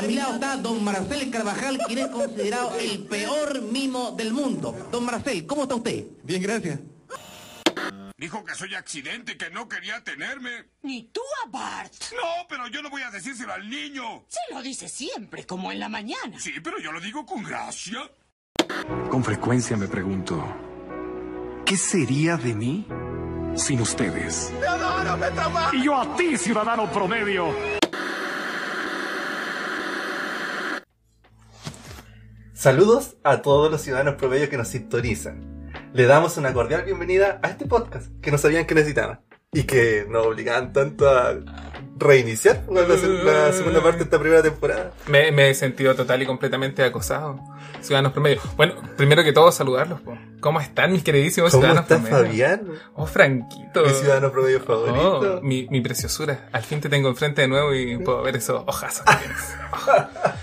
A mi lado está don Marcel Carvajal, quien es considerado el peor mimo del mundo. Don Marcel, ¿cómo está usted? Bien, gracias. Dijo que soy accidente, que no quería tenerme. Ni tú a Bart. No, pero yo no voy a decírselo al niño. Se lo dice siempre, como en la mañana. Sí, pero yo lo digo con gracia. Con frecuencia me pregunto, ¿qué sería de mí sin ustedes? Y yo a ti, ciudadano promedio. Saludos a todos los ciudadanos promedio que nos sintonizan. Le damos una cordial bienvenida a este podcast que no sabían que necesitaban y que nos obligaban tanto a reiniciar la, la segunda parte de esta primera temporada. Me, me he sentido total y completamente acosado. Ciudadanos promedio. Bueno, primero que todo, saludarlos. po. ¿Cómo están mis queridísimos ¿Cómo ciudadanos está promedio? Fabián? Oh, Franquito. Mi ciudadano promedio favorito. Oh, mi, mi preciosura. Al fin te tengo enfrente de nuevo y puedo ver esos ojazos que tienes.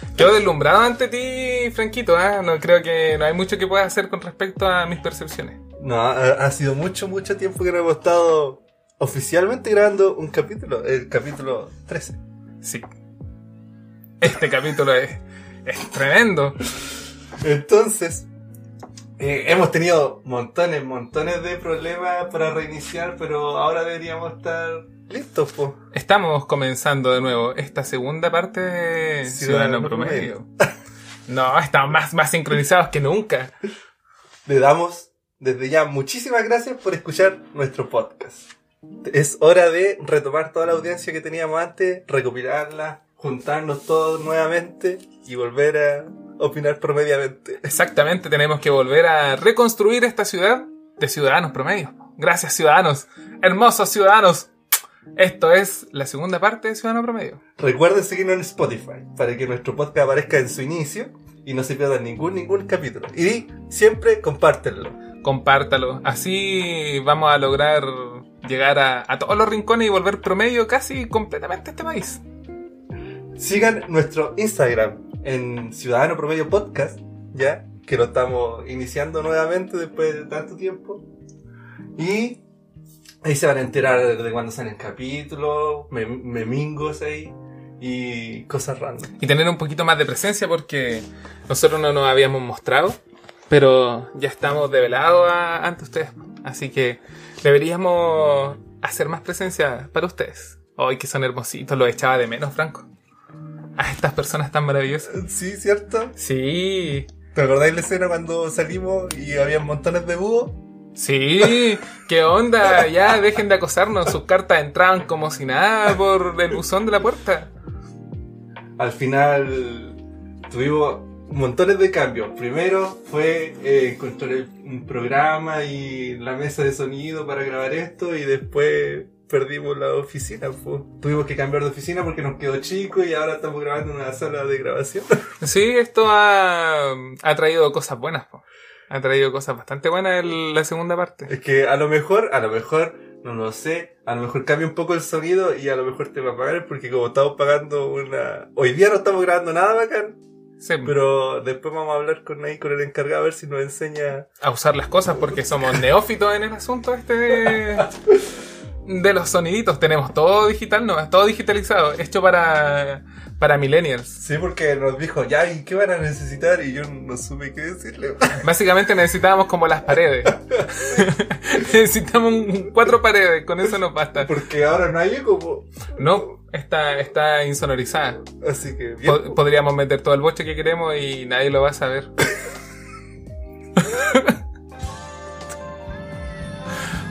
Quedo deslumbrado ante ti, Franquito. ¿ah? No creo que no hay mucho que puedas hacer con respecto a mis percepciones. No, ha, ha sido mucho, mucho tiempo que no hemos estado oficialmente grabando un capítulo, el capítulo 13. Sí. Este capítulo es, es tremendo. Entonces, eh, hemos tenido montones, montones de problemas para reiniciar, pero ahora deberíamos estar listos, pues. Estamos comenzando de nuevo esta segunda parte de Ciudadano, Ciudadano Promedio. No, estamos más, más sincronizados que nunca. Le damos desde ya muchísimas gracias por escuchar nuestro podcast. Es hora de retomar toda la audiencia que teníamos antes, recopilarla, juntarnos todos nuevamente y volver a opinar promediamente. Exactamente, tenemos que volver a reconstruir esta ciudad de ciudadanos promedio. Gracias, ciudadanos. Hermosos ciudadanos. Esto es la segunda parte de Ciudadano Promedio. Recuerden seguirnos en Spotify para que nuestro podcast aparezca en su inicio y no se pierdan ningún, ningún capítulo. Y siempre compártenlo. Compártalo. Así vamos a lograr llegar a, a todos los rincones y volver promedio casi completamente a este país. Sigan nuestro Instagram en Ciudadano Promedio Podcast, ya que lo estamos iniciando nuevamente después de tanto tiempo. Y ahí se van a enterar de cuando salen capítulos, mem- memingos ahí y cosas random. y tener un poquito más de presencia porque nosotros no nos habíamos mostrado, pero ya estamos develados ante ustedes. Así que deberíamos hacer más presencia para ustedes. Hoy que son hermositos, los echaba de menos, Franco. A estas personas tan maravillosas. Sí, ¿cierto? Sí, ¿Te acordáis la escena cuando salimos y había montones de búhos? sí, qué onda, ya dejen de acosarnos. Sus cartas entraban como si nada por el buzón de la puerta. Al final tuvimos montones de cambios. Primero fue eh, encontrar el- un programa y la mesa de sonido para grabar esto y después perdimos la oficina. pues. Tuvimos que cambiar de oficina porque nos quedó chico y ahora estamos grabando en una sala de grabación. Sí, esto ha, ha traído cosas buenas. po. Ha traído cosas bastante buenas en la segunda parte. es que a lo mejor, a lo mejor, no lo sé, a lo mejor cambia un poco el sonido y a lo mejor te va a pagar porque como estamos pagando una... Hoy día no estamos grabando nada bacán, Sí, pero después vamos a hablar con ahí con el encargado a ver si nos enseña a usar las cosas porque somos neófitos en el asunto este de, de los soniditos. Tenemos todo digital, no, todo digitalizado, hecho para, para millennials. Sí, porque nos dijo, ya, ¿y qué van a necesitar? Y yo no supe qué decirle. Básicamente necesitábamos como las paredes. necesitamos cuatro paredes, con eso nos basta. Porque ahora no hay eco, po. No, está, está insonorizada. Así que, bien. Po- podríamos meter todo el boche que queremos y nadie lo va a saber.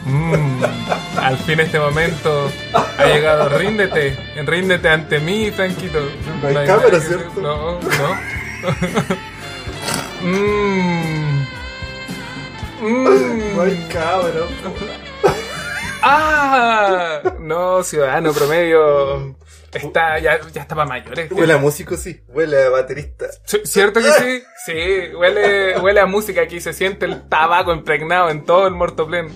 Mm, al fin este momento ha llegado. Ríndete, ríndete ante mí, Franquito. No hay nada cámara, que ¿cierto? hacer. No, no. Mm. Mm. No hay cabrón. ¡Ah! No, ciudadano promedio. Está, ya, ya está para mayores. Huele a músico, sí. Huele a baterista. ¿Cierto que sí? Sí, huele, huele a música aquí, se siente el tabaco impregnado en todo el mortoplén.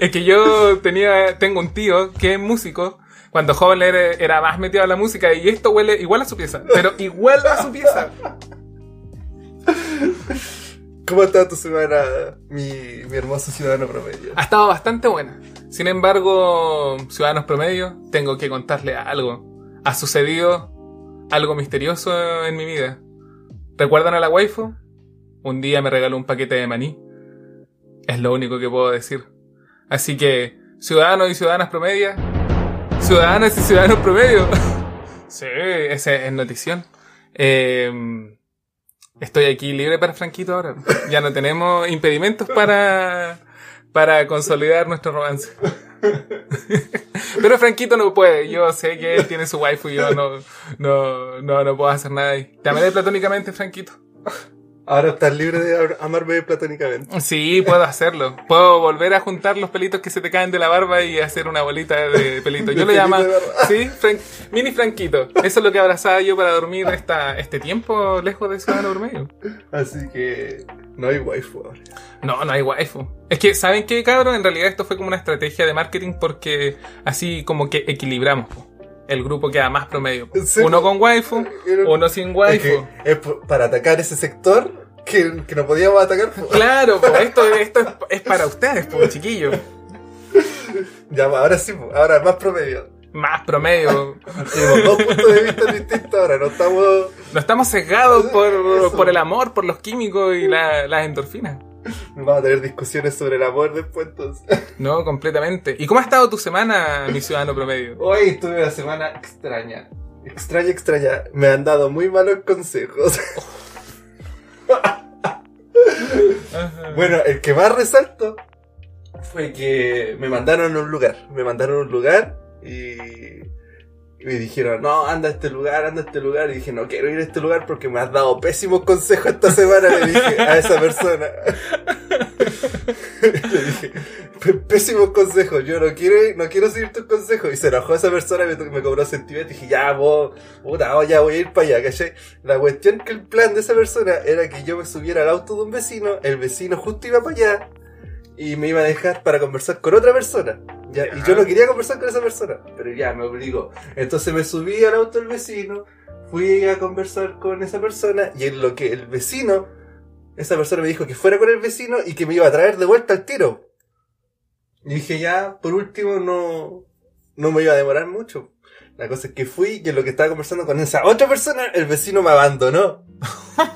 es que yo tenía, tengo un tío que es músico. Cuando joven era, era más metido a la música y esto huele igual a su pieza, pero igual a su pieza. ¿Cómo está tu semana, mi, mi hermoso ciudadano promedio? Ha estado bastante buena. Sin embargo, ciudadanos promedio, tengo que contarle algo. ha sucedido algo misterioso en mi vida. ¿Recuerdan a la waifu? Un día me regaló un paquete de maní. Es lo único que puedo decir. Así que, ciudadanos y ciudadanas promedio, ciudadanas y ciudadanos promedio. sí, esa es notición. Eh, estoy aquí libre para Franquito ahora. Ya no tenemos impedimentos para, para consolidar nuestro romance. Pero Franquito no puede. Yo sé que él tiene su waifu y yo no, no, no, no puedo hacer nada ahí. Te amaré platónicamente, Franquito. Ahora estás libre de amarme platónicamente. Sí, puedo hacerlo. Puedo volver a juntar los pelitos que se te caen de la barba y hacer una bolita de pelito. Yo lo llamo, sí, Frank, mini franquito. Eso es lo que abrazaba yo para dormir esta, este tiempo lejos de Ciudadano medio. Así que no hay waifu ahora. No, no hay waifu. Es que, ¿saben qué, cabrón? En realidad esto fue como una estrategia de marketing porque así como que equilibramos. El grupo queda más promedio. Uno con waifu, uno sin waifu. Es, para atacar ese sector que, que no podíamos atacar. Claro, esto, esto es, para ustedes, pues, chiquillos. Ya, ahora sí, ahora más promedio. Más promedio. Tenemos dos puntos de vista distintos ahora, no estamos... No estamos sesgados por, por el amor, por los químicos y las endorfinas. Vamos a tener discusiones sobre el amor después entonces. No, completamente. ¿Y cómo ha estado tu semana, mi ciudadano promedio? Hoy estuve una semana extraña. Extraña, extraña. Me han dado muy malos consejos. bueno, el que más resalto fue que me mandaron a un lugar. Me mandaron a un lugar y me dijeron, no, anda a este lugar, anda a este lugar. Y dije, no quiero ir a este lugar porque me has dado pésimos consejos esta semana. Le dije a esa persona. le dije, pésimos consejos, yo no quiero, no quiero seguir tus consejos. Y se enojó esa persona, me, me cobró sentimiento. Y dije, ya, vos, puta, oh, ya voy a ir para allá, ¿cachai? La cuestión que el plan de esa persona era que yo me subiera al auto de un vecino, el vecino justo iba para allá y me iba a dejar para conversar con otra persona. Ya, y yo no quería conversar con esa persona, pero ya me obligó. Entonces me subí al auto del vecino, fui a conversar con esa persona y en lo que el vecino, esa persona me dijo que fuera con el vecino y que me iba a traer de vuelta al tiro. Y dije ya, por último, no, no me iba a demorar mucho. La cosa es que fui y en lo que estaba conversando con esa otra persona, el vecino me abandonó.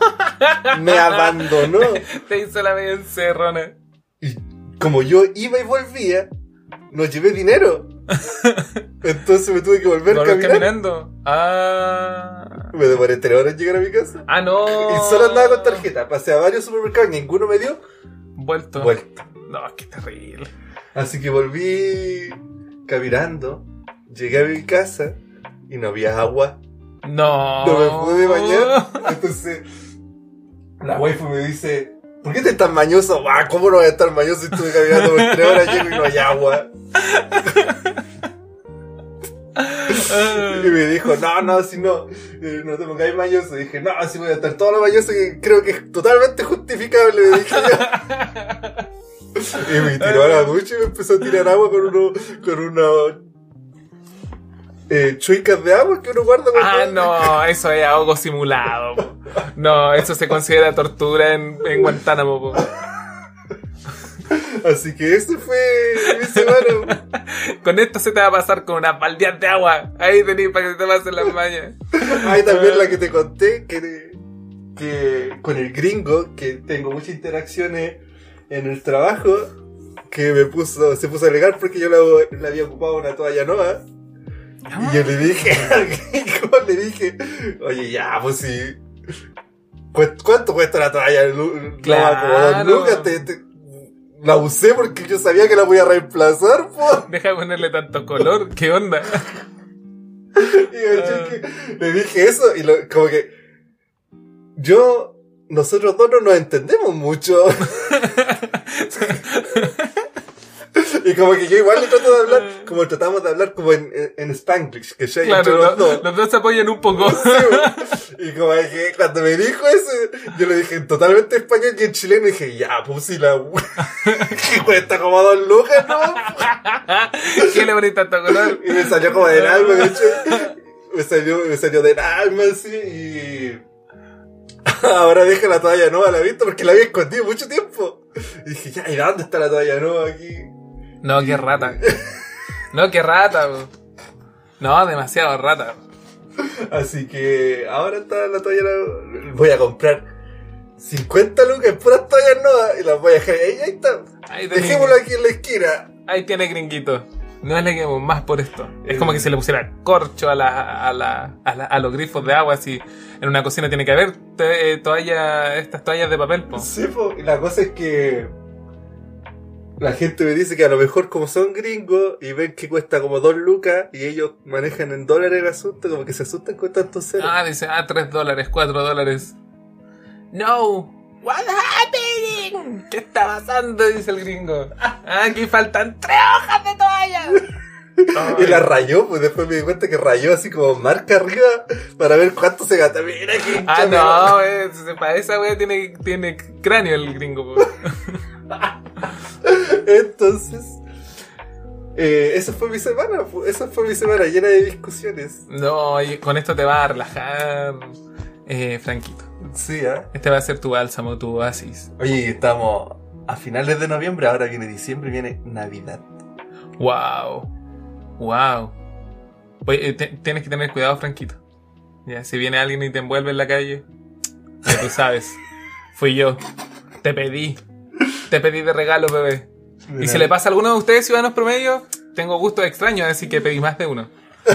me abandonó. Te hizo la media encerrona. Y como yo iba y volvía, no llevé dinero. Entonces me tuve que volver caminando. Ah. Me demoré tres horas en llegar a mi casa. Ah, no. Y solo andaba con tarjeta. Pasé a varios supermercados, ninguno me dio. Vuelto. Vuelto. No, qué terrible. Así que volví caminando. Llegué a mi casa y no había agua. No. No me pude bañar. Entonces, la waifu me dice, ¿Por qué te estás mañoso? Ah, ¿Cómo no voy a estar mañoso si estuve caminando por tres horas llego y no hay agua? y me dijo, no, no, si no, eh, no te pongáis mañoso. Y dije, no, si voy a estar todo lo mañoso que creo que es totalmente justificable. Dije y me tiró a la ducha y me empezó a tirar agua con uno, con uno eh, chuicas de agua que uno guarda Ah, no, eso es algo simulado. No, eso se considera tortura en, en Guantánamo. Así que eso fue mi semana. con esto se te va a pasar con una baldeas de agua. Ahí tenés para que se te pasen las mañas. Ahí también la que te conté, que, que con el gringo, que tengo muchas interacciones en el trabajo, que me puso, se puso a alegar porque yo le había ocupado una toalla nueva. Y yo le dije al gringo, le dije, oye, ya, pues sí. ¿Cuánto cuesta la toalla? Claro. la usé porque yo sabía que la voy a reemplazar, po. Deja de ponerle tanto color, ¿qué onda? y uh. le dije eso y lo, como que yo, nosotros dos no nos entendemos mucho. Y como que yo igual le trato de hablar, como tratamos de hablar como en, en, Spanglish, que ya claro, los, dos. los dos se apoyan un poco. y como que cuando me dijo eso, yo le dije totalmente español y en chileno dije, ya, puse la que cuesta como dos lucas, ¿no? ¿Qué le bonita tanto color? Y me salió como del alma, de hecho. Me salió, me salió del alma así y ahora deja la toalla nueva la vista porque la había escondido mucho tiempo. Y dije, ya, ¿y dónde está la toalla nueva aquí? No, qué rata. No, qué rata. No, demasiado rata. Así que ahora está la toalla. la- Voy a comprar 50 lucas puras toallas nuevas y las voy a dejar ahí. Ahí está. Ahí Dejémoslo aquí en la esquina. Ahí tiene gringuito. No le quedemos más por esto. Es como que se le pusiera corcho a, la, a, la, a, la- a los grifos de agua. Si en una cocina tiene que haber eh, toalla, estas toallas de papel. po. Sí, po. Y la cosa es que. La gente me dice que a lo mejor como son gringos y ven que cuesta como 2 lucas y ellos manejan en dólares el asunto, como que se asustan con tantos ceros. Ah, dice, ah, 3 dólares, 4 dólares. No. What happening? ¿Qué está pasando? Dice el gringo. Ah, aquí faltan 3 hojas de toalla. Y la rayó, pues después me di cuenta que rayó así como marca arriba para ver cuánto se gasta. Mira que Ah, no, eh, para esa wea tiene, tiene cráneo el gringo. po. Entonces, eh, esa fue mi semana, esa fue mi semana llena de discusiones. No, y con esto te va a relajar, eh, Franquito. Sí, ¿ah? Este va a ser tu bálsamo, tu oasis. Oye, estamos a finales de noviembre, ahora viene diciembre, viene Navidad. Wow. Wow. Oye, eh, tienes que tener cuidado, Franquito. Ya, si viene alguien y te envuelve en la calle, ya tú sabes. Fui yo. Te pedí. Te pedí de regalo, bebé. Y si le pasa a alguno de ustedes, ciudadanos promedio, tengo gusto extraño, así que pedí más de uno.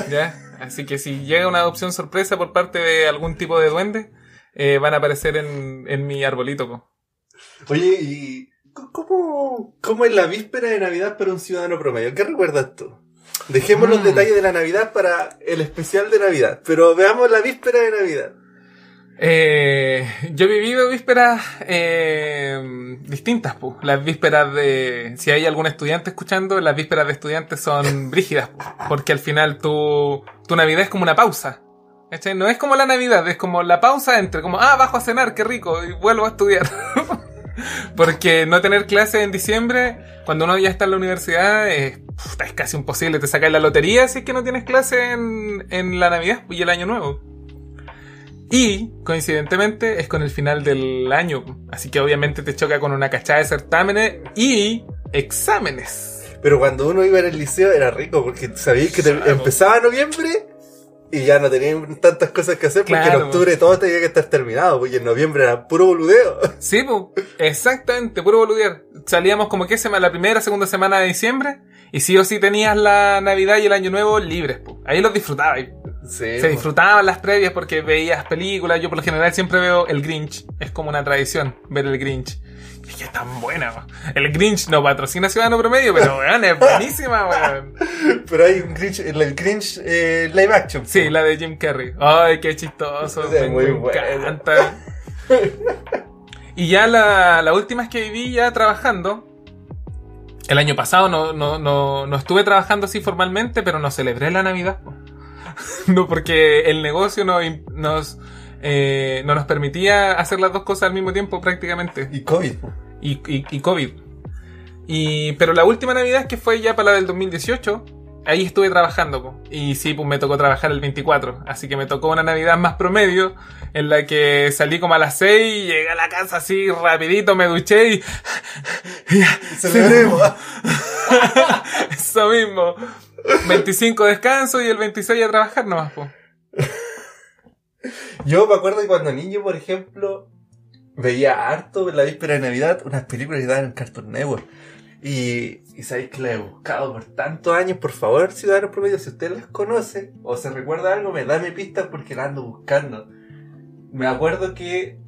¿Ya? Así que si llega una adopción sorpresa por parte de algún tipo de duende, eh, van a aparecer en, en mi arbolito. po. Oye, ¿y cómo, cómo es la víspera de Navidad para un ciudadano promedio? ¿Qué recuerdas tú? Dejemos los Mm. detalles de la Navidad para el especial de Navidad, pero veamos la víspera de Navidad. Eh, yo he vivido vísperas eh, distintas, pu. Las vísperas de... Si hay algún estudiante escuchando, las vísperas de estudiantes son brígidas, porque al final tu, tu Navidad es como una pausa. ¿cachai? No es como la Navidad, es como la pausa entre como, ah, bajo a cenar, qué rico, y vuelvo a estudiar. porque no tener clases en diciembre, cuando uno ya está en la universidad, es, casi imposible. Te sacas la lotería si es que no tienes clase en, en la Navidad y el Año Nuevo. Y, coincidentemente, es con el final del año. Así que obviamente te choca con una cachada de certámenes y exámenes. Pero cuando uno iba en el liceo era rico porque sabías que te- Claro. empezaba noviembre y ya no tenían tantas cosas que hacer porque Claro. en octubre todo tenía que estar terminado, porque en noviembre era puro boludeo. Sí, po, exactamente, puro boludear. Salíamos como que semana, la primera, segunda semana de diciembre. Y sí o sí tenías la Navidad y el Año Nuevo libres, po. Ahí los disfrutabas. Sí, Se disfrutaban las previas porque veías películas. Yo por lo general siempre veo el Grinch. Es como una tradición ver el Grinch. Y es que es tan buena. El Grinch no patrocina Ciudadano Promedio, pero weón, es buenísima, weón. Pero hay un Grinch, el, Grinch eh, live action. Sí, la de Jim Carrey. Ay, qué chistoso. Es me, muy me encanta. y ya la, la última vez que viví ya trabajando. El año pasado no, no, no, no estuve trabajando así formalmente, pero no celebré la Navidad. po. no, porque el negocio no, im- nos, eh, no nos permitía hacer las dos cosas al mismo tiempo prácticamente Y COVID. y, y, y COVID. Y, pero la última Navidad, que fue ya para la del 2018, ahí estuve trabajando. po. Y sí, pues me tocó trabajar el 24. Así que me tocó una Navidad más promedio, en la que salí como a las 6, llegué a la casa así rapidito, me duché y... ya, Celebremos. eso mismo. 25 descanso y el 26 a trabajar nomás, po. Yo me acuerdo que cuando niño, por ejemplo, veía harto en la víspera de Navidad unas películas que daban en Cartoon Network. Y, y sabéis que la he buscado por tantos años. Por favor, ciudadanos promedio, si usted las conoce o se recuerda algo, me dame pistas porque la ando buscando. Me acuerdo que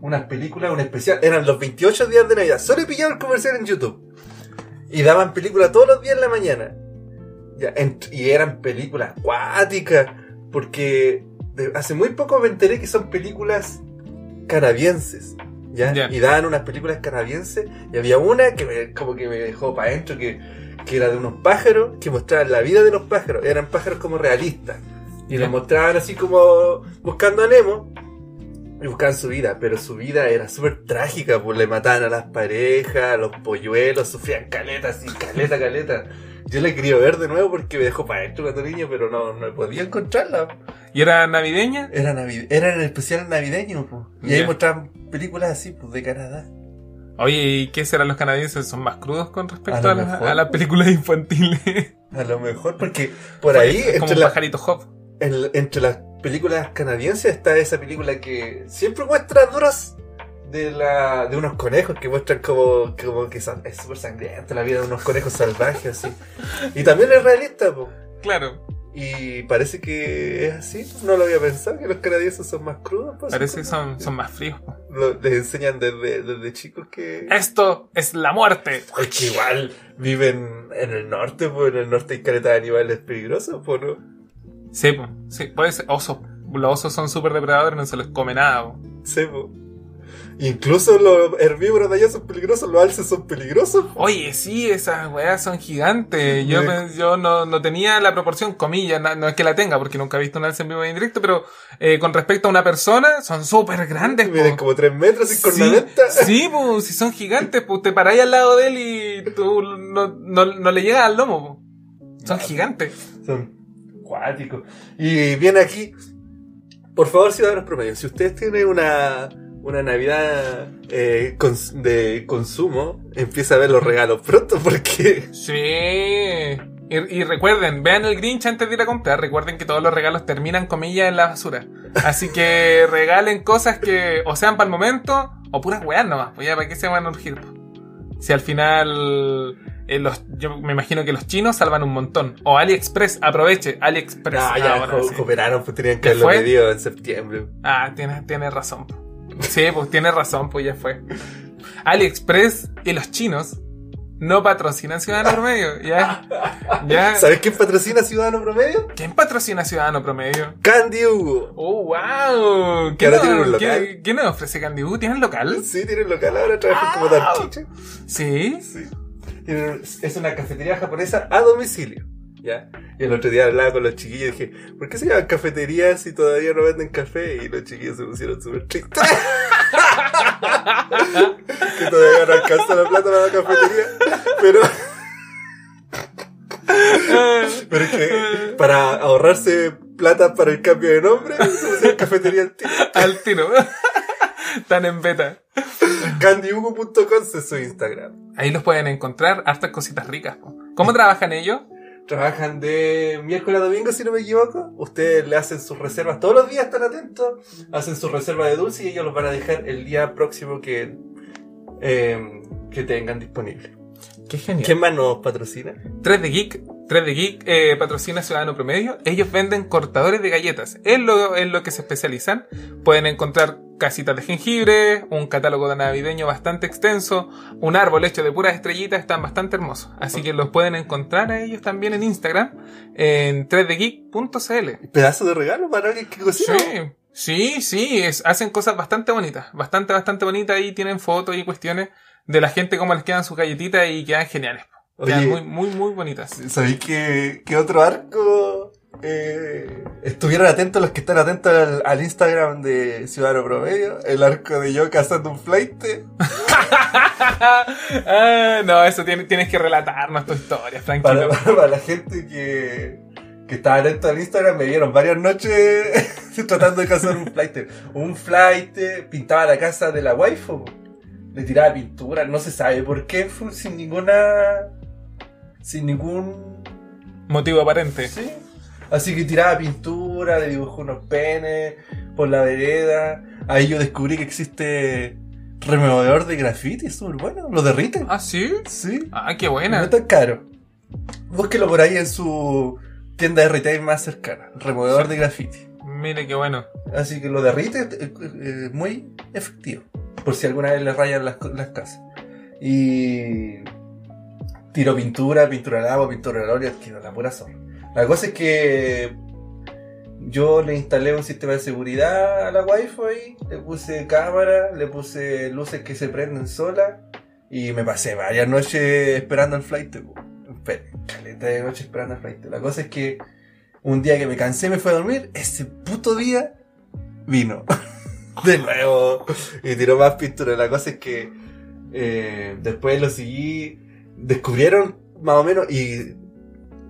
unas películas, un especial, eran los 28 días de Navidad. Solo he pillado el comercial en YouTube. Y daban películas todos los días en la mañana. Ya, en- y eran películas acuáticas. Porque de- hace muy poco me enteré que son películas canadienses. ¿ya? Y daban unas películas canadienses. Y había una que me- como que me dejó para adentro que, que era de unos pájaros que mostraban la vida de los pájaros. Eran pájaros como realistas. Y Ya. los mostraban así como buscando a Nemo. Y buscaban su vida, pero su vida era súper trágica, pues le mataban a las parejas, a los polluelos, sufrían caletas, así, caleta, caleta. Yo la quería ver de nuevo porque me dejó para adentro cuando niño, pero no, no podía encontrarla. ¿Y era navideña? Era, navi- era en el especial navideño, pues. Y ahí Ya. mostraban películas así, pues, de Canadá. Oye, ¿y qué serán los canadienses? ¿Son más crudos con respecto A la- las películas infantiles? A lo mejor, porque por ahí, Es como entre un la, pajarito Hop. en- entre las películas canadienses está esa película que siempre muestra duras de la de unos conejos que muestran como, como que son- es súper sangrienta la vida de unos conejos salvajes así. Y también es realista, po. Claro, Y parece que es así, no lo había pensado, que los canadienses son más crudos. pues, parece que son, son más fríos. po. Lo- les enseñan desde, desde chicos que... Esto es la muerte. Es que igual viven en el norte, pues en el norte hay caleta de animales peligrosos, pues no. Sí, po, sí, puede ser oso. Los osos son súper depredadores, no se les come nada. po. Sí, pues. Incluso los herbívoros de allá son peligrosos, los alces son peligrosos. po. Oye, sí, esas weas son gigantes. Yo, Me- yo no, no tenía la proporción, comillas, no, no es que la tenga, porque nunca he visto un alce en vivo y en directo, pero eh, con respecto a una persona, son súper grandes. po. Miden como 3 metros Sí, cornamenta. sí, pues, si son gigantes, pues te paráis al lado de él y tú no, no, no le llegas al lomo. po. Son gigantes. Son cuáticos. Y viene aquí, por favor, ciudadanos promedio, si ustedes tienen una, una Navidad eh, cons- de consumo, empieza a ver los regalos pronto porque... Sí. Y, y recuerden, vean el Grinch antes de ir a comprar. Recuerden que todos los regalos terminan comillas en la basura. Así que regalen cosas que o sean para el momento o puras weas nomás. Pues ya, ¿para qué se van a urgir? Si al final, eh, los, yo me imagino que los chinos salvan un montón. O AliExpress, aproveche, AliExpress. Ah, ya, ahora co- sí. cooperaron, pues tenían que ¿Ya haberlo pedido en septiembre. Ah, tienes, tienes razón. Sí, pues tienes razón, pues ya fue. AliExpress y los chinos no patrocinan Ciudadano Promedio. Ya. Ya. ¿Sabes quién patrocina Ciudadano Promedio? ¿Quién patrocina Ciudadano Promedio? Candy Hugo. ¡Oh, wow! Que ahora tienen un local. ¿qué, qué nos ofrece Candy Boo? ¿Tienen local? Sí, tienen local ahora, trabajan como Dark Kitchen. Sí. Sí. Es una cafetería japonesa a domicilio. ¿Ya? Y el otro día hablaba con los chiquillos y dije, ¿por qué se llaman cafeterías si todavía no venden café? Y los chiquillos se pusieron súper tristes. que todavía no alcanza la plata para la cafetería. Pero, pero es que para ahorrarse plata para el cambio de nombre, se pusieron cafetería al tiro. Al tiro. Están en beta. Candyhugo.com es su Instagram. Ahí los pueden encontrar, hartas cositas ricas. po. ¿Cómo trabajan ellos? Trabajan de miércoles a domingo, si no me equivoco. Ustedes le hacen sus reservas todos los días, están atentos. Hacen su reserva de dulce y ellos los van a dejar el día próximo que, eh, que tengan disponible. Qué genial. ¿Quién más nos patrocina? 3 de Geek, 3 de Geek eh, patrocina Ciudadano Promedio. Ellos venden cortadores de galletas. Es lo, en lo que se especializan. Pueden encontrar casitas de jengibre, un catálogo de navideño bastante extenso, un árbol hecho de puras estrellitas, están bastante hermosos. Así que los pueden encontrar a ellos también en Instagram, en 3degeek.cl. Pedazo de regalo para alguien que cocina. Sí, sí, sí, es- hacen cosas bastante bonitas, bastante, bastante bonitas y tienen fotos y cuestiones de la gente cómo les quedan sus galletitas y quedan geniales. Quedan muy, muy, muy bonitas. ¿Sabéis que, que otro arco? Eh, estuvieron atentos los que están atentos al, al Instagram de Ciudadano Promedio. El arco de yo cazando un flight. Ah, no, eso tiene- tienes que relatarnos tu historia, Para, tranquilo. para la gente que, que estaba atento al Instagram, me vieron varias noches tratando de cazar un flight. Un flight pintaba la casa de la waifu. Le tiraba pintura, no se sabe por qué, fue sin ninguna. Sin ningún. Motivo aparente. Sí. Así que tiraba pintura, le dibujó unos penes por la vereda. Ahí yo descubrí que existe removedor de graffiti, es súper bueno. Lo derrite. Ah, sí. Sí. Ah, qué No buena. es tan caro. Búsquelo por ahí en su tienda de retail más cercana. Removedor de graffiti. Mire, qué bueno. Así que lo derrite eh, eh, muy efectivo. Por si alguna vez le rayan las, las casas. Y. Tiro pintura, pintura al agua, pintura al óleo, que la pura zorra. La cosa es que. Yo le instalé un sistema de seguridad a la Wi-Fi, le puse cámara, le puse luces que se prenden solas y me pasé varias noches esperando el flight. Caleta de noche esperando el flight. La cosa es que un día que me cansé me fui a dormir, ese puto día vino. De nuevo. Y tiró más pintura. La cosa es que eh, después lo seguí. Descubrieron más o menos. Y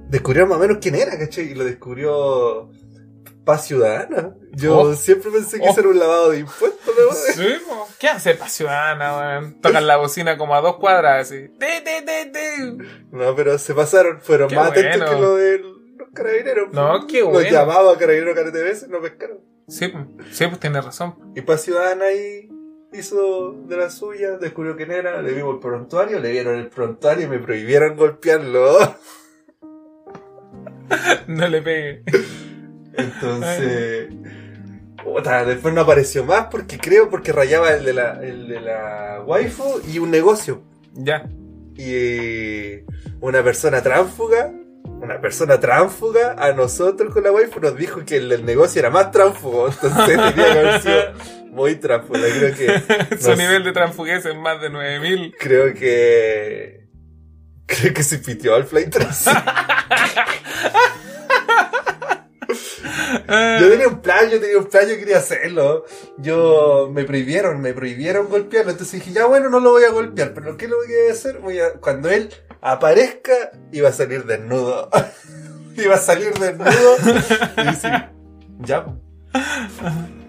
descubrieron más o menos quién era, ¿cachai? Y lo descubrió Paz Ciudadana. Yo Oh. siempre pensé que Oh. eso era un lavado de impuestos, ¿no? Sí, po. ¿Qué hace pa' ciudadana, weón? Tocan la bocina como a dos cuadras, así. Ti, ti, ti. No, pero se pasaron. Fueron Qué más atentos bueno. que lo del carabineros. No, qué Los bueno. llamaba a carabineros carete veces, no pescaron. Sí, sí, pues tienes razón. Y Paz Ciudadana ahí hizo de la suya, descubrió quién era, le vimos el prontuario, le vieron el prontuario y me prohibieron golpearlo. No le pegue. Entonces. puta, después no apareció más porque creo porque rayaba el de la, el de la waifu y un negocio. Ya. Y eh, una persona tránfuga, una persona tránfuga a nosotros con la waifu nos dijo que el del negocio era más tránfugo. Entonces tenía que haber sido muy tránfuga. Creo que. Su nivel de transfuguez es más de 9000. Creo que. Creo que se pitió al Flight 3. Yo tenía un plan, yo tenía un plan, yo quería hacerlo. Yo me prohibieron, me prohibieron golpearlo. Entonces dije, ya bueno, no lo voy a golpear. Pero ¿qué lo voy a hacer? Voy a, cuando él aparezca, iba a salir desnudo. iba a salir desnudo. Y decir, ya. po.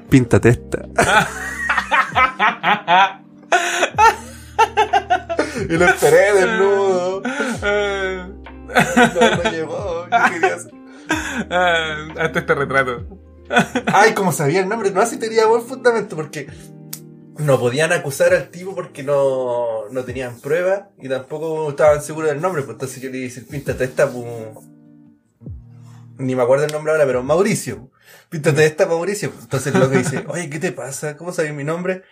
Píntate esta. y lo esperé desnudo. No, no llegó. Yo quería hacer- Ah, hasta este retrato. Ay, como sabía el nombre, no así tenía buen fundamento porque no podían acusar al tipo porque no, no tenían pruebas y tampoco estaban seguros del nombre. Pues entonces yo le dije, píntate esta, pues, ni me acuerdo el nombre ahora, pero Mauricio. Píntate esta, Mauricio. Entonces el loco dice, oye, ¿qué te pasa? ¿Cómo sabes mi nombre?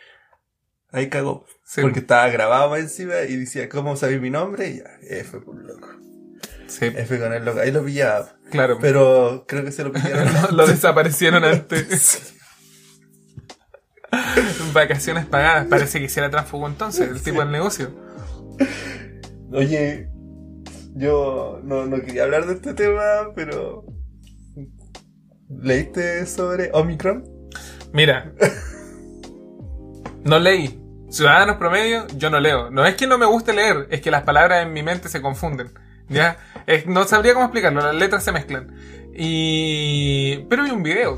Ahí cagó. Sí. Porque estaba grabado encima y decía, ¿cómo sabes mi nombre? Y ya, F con loco. Sí, F con el loco. Ahí lo pillaba. claro. Pero creo que se lo pillaron. Lo desaparecieron antes. Vacaciones pagadas. Parece que hiciera transfugo entonces, el tipo del negocio. Oye, yo no, no quería hablar de este tema, pero. ¿Leíste sobre Omicron? Mira. No leí. Ciudadanos promedio, yo no leo. No es que no me guste leer, es que las palabras en mi mente se confunden. ¿Ya? Es- no sabría cómo explicarlo, las letras se mezclan. Y. Pero vi un video.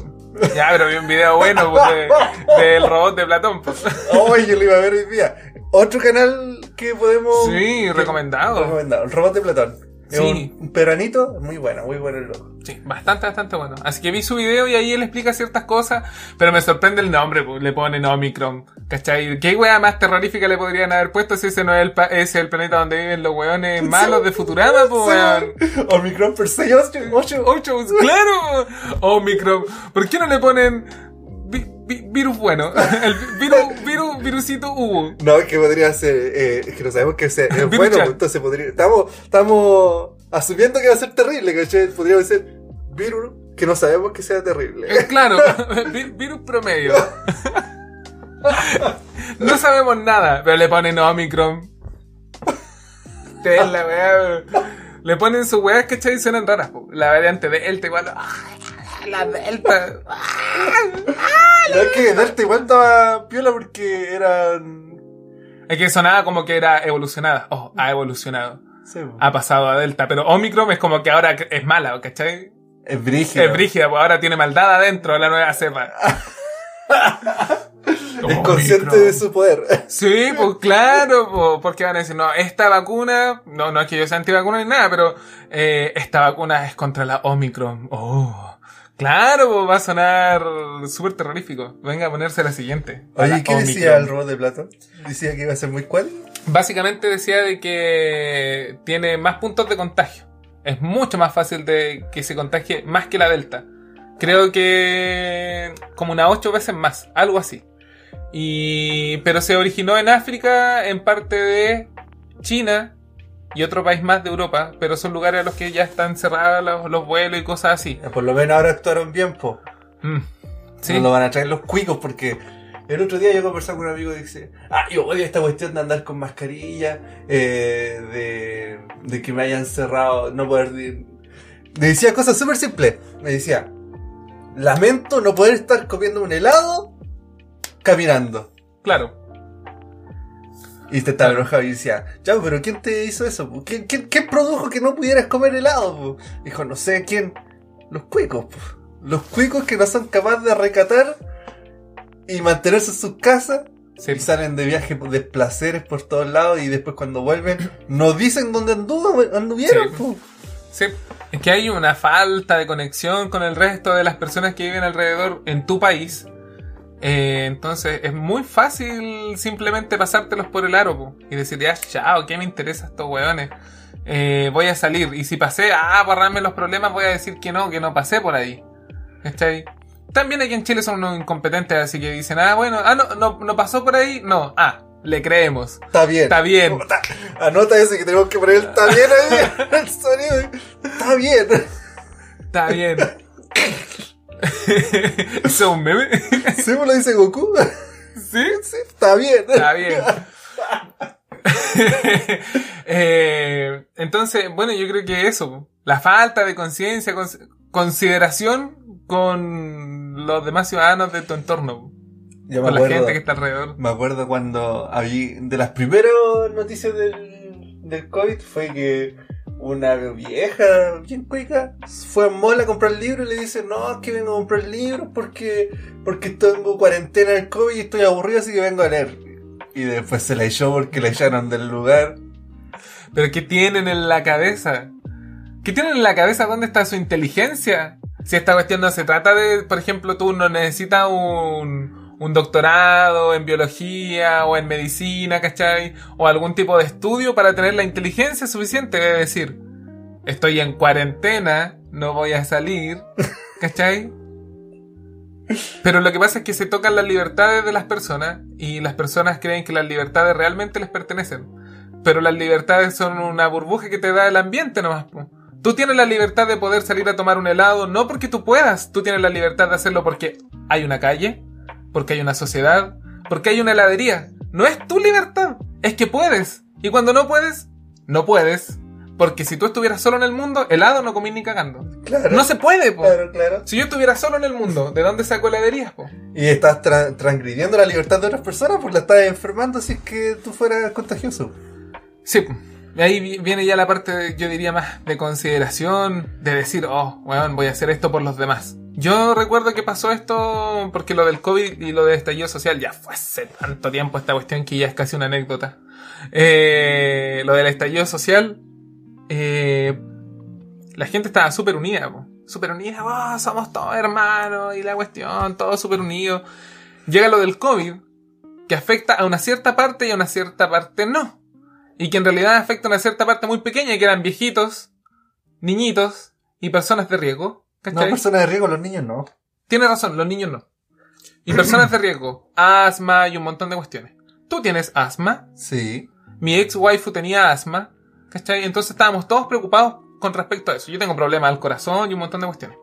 Ya, pero vi un video bueno pues, de- del robot de Platón. pues. Oh, yo lo iba a ver hoy día. Otro canal que podemos. Sí, recomendado. Recomendado. El robot de Platón. Es Sí. un, peruanito muy bueno, muy bueno el loco. Sí, bastante, bastante bueno. Así que vi su video y ahí él explica ciertas cosas, pero me sorprende el nombre, pues, le ponen Omicron. ¿Cachai? ¿Qué wea más terrorífica le podrían haber puesto si ese no es el, pa- es el planeta donde viven los weones malos de Futurama, pues weón? Omicron per se 8. Ocho, claro, Omicron. ¿Por qué no le ponen vi- vi- virus bueno? El virus, virus, virusito Hugo. No, que podría ser. Eh, es que no sabemos que sea. Es bueno, entonces podría. Estamos, estamos asumiendo que va a ser terrible, ¿cachai? Podría ser virus que no sabemos que sea terrible. Eh, Claro, vi- virus promedio. No sabemos nada, pero le ponen Omicron. Te la weá. Le ponen sus weas que y suenan raras. po. La variante Delta igual. ah, La Delta. No es que Delta igual estaba piola porque eran. Es que sonaba como que era evolucionada. Oh, ha evolucionado. Sí. Ha pasado a Delta. Pero Omicron es como que ahora es mala, ¿cachai? es brígido. Es brígida, pues ahora tiene maldad adentro de la nueva cepa. Es consciente de su poder. Sí, pues claro, pues, porque van a decir, no, esta vacuna, no, no es que yo sea antivacuna ni nada, pero eh, esta vacuna es contra la Omicron. Oh, claro, va a sonar súper terrorífico. Venga a ponerse la siguiente. Oye, la ¿qué decía el robot de Platón? Decía que iba a ser muy cual. Básicamente decía de que tiene más puntos de contagio. Es mucho más fácil de que se contagie más que la Delta. Creo que como unas ocho veces más, algo así. Y pero se originó en África, en parte de China y otro país más de Europa, pero son lugares a los que ya están cerrados los, los vuelos y cosas así. Por lo menos ahora actuaron bien, po. Mm. Sí. No lo van a traer los cuicos porque el otro día yo conversaba con un amigo y dice, ah, yo odio esta cuestión de andar con mascarilla, eh, de, de que me hayan cerrado, no poder... ir". Me decía cosas súper simples. Me decía, lamento no poder estar comiendo un helado caminando. Claro. Y te estaba enojado y decía, ya, pero ¿quién te hizo eso? ¿Quién, quién, quién produjo que no pudieras comer helado? po?". Dijo, no sé quién. Los cuicos. po. Los cuicos que no son capaces de recatar y mantenerse en sus casas. Sí. Y salen de viaje de placeres por todos lados y después cuando vuelven no dicen dónde anduvo, anduvieron. Sí. Sí, es que hay una falta de conexión con el resto de las personas que viven alrededor en tu país. Eh, entonces es muy fácil simplemente pasártelos por el aro po, y decir, ya, chao, ¿qué me interesa estos weones? Eh, voy a salir. Y si pasé, ah, borrarme los problemas, voy a decir que no, que no pasé por ahí. ¿Cachai? También aquí en Chile son unos incompetentes, así que dicen, ah, bueno, ah, no, no, no pasó por ahí, no, ah, le creemos. Está bien. Está bien. Anota ese que tenemos que poner el está bien ahí. El sonido. Está bien. Está bien. ¿Eso es un meme? ¿Sí me lo dice Goku? ¿Sí? Sí, está bien. Está bien. Eh, entonces, bueno, yo creo que eso, la falta de conciencia, cons- consideración con los demás ciudadanos de tu entorno, Yo me con la gente que está alrededor. me acuerdo cuando había, de las primeras noticias del, del COVID fue que una vieja bien cuica fue a Mall a comprar libros y le dice, no, es que vengo a comprar libros porque, porque tengo cuarentena del COVID y estoy aburrido así que vengo a leer. Y después se la echó porque la echaron del lugar. Pero ¿qué tienen en la cabeza? ¿Qué tienen en la cabeza? ¿Dónde está su inteligencia? Si esta cuestión no se trata de, por ejemplo, tú no necesitas un, un doctorado en biología o en medicina, ¿cachai? O algún tipo de estudio para tener la inteligencia suficiente de decir, estoy en cuarentena, no voy a salir, ¿cachai? Pero lo que pasa es que se tocan las libertades de las personas y las personas creen que las libertades realmente les pertenecen. Pero las libertades son una burbuja que te da el ambiente nomás. Tú tienes la libertad de poder salir a tomar un helado, no porque tú puedas, tú tienes la libertad de hacerlo porque hay una calle, porque hay una sociedad, porque hay una heladería. No es tu libertad, es que puedes. Y cuando no puedes, no puedes. Porque si tú estuvieras solo en el mundo, helado no comí ni cagando. Claro. No se puede, po. Claro, claro. Si yo estuviera solo en el mundo, ¿de dónde saco heladerías, po? Y estás tra- transgrediendo la libertad de otras personas porque la estás enfermando si es que tú fueras contagioso. Sí, ahí vi- viene ya la parte, yo diría más de consideración, de decir, oh, weón, voy a hacer esto por los demás. Yo recuerdo que pasó esto porque lo del COVID y lo del estallido social ya fue hace tanto tiempo esta cuestión que ya es casi una anécdota. Eh, lo del estallido social, eh, la gente estaba súper unida, súper unida, oh, somos todos hermanos y la cuestión, todos súper unidos. Llega lo del COVID, que afecta a una cierta parte y a una cierta parte no. Y que en realidad afecta a una cierta parte muy pequeña, que eran viejitos, niñitos y personas de riesgo. No, ¿cachai? personas de riesgo, los niños no. Tienes razón, los niños no. Y personas de riesgo, asma y un montón de cuestiones. Tú tienes asma, Sí. mi ex waifu tenía asma, ¿cachai? Entonces estábamos todos preocupados con respecto a eso. Yo tengo problemas al corazón y un montón de cuestiones.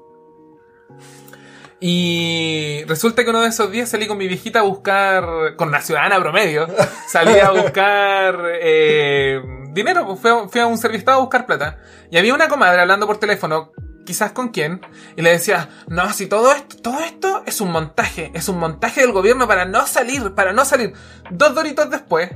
Y resulta que uno de esos días salí con mi viejita a buscar, con una ciudadana promedio, salí a buscar eh, dinero, pues fui a, fui a un serviestado a buscar plata. Y había una comadre hablando por teléfono, quizás con quién, y le decía, no, si todo esto, todo esto es un montaje, es un montaje del gobierno para no salir, para no salir. Dos doritos después,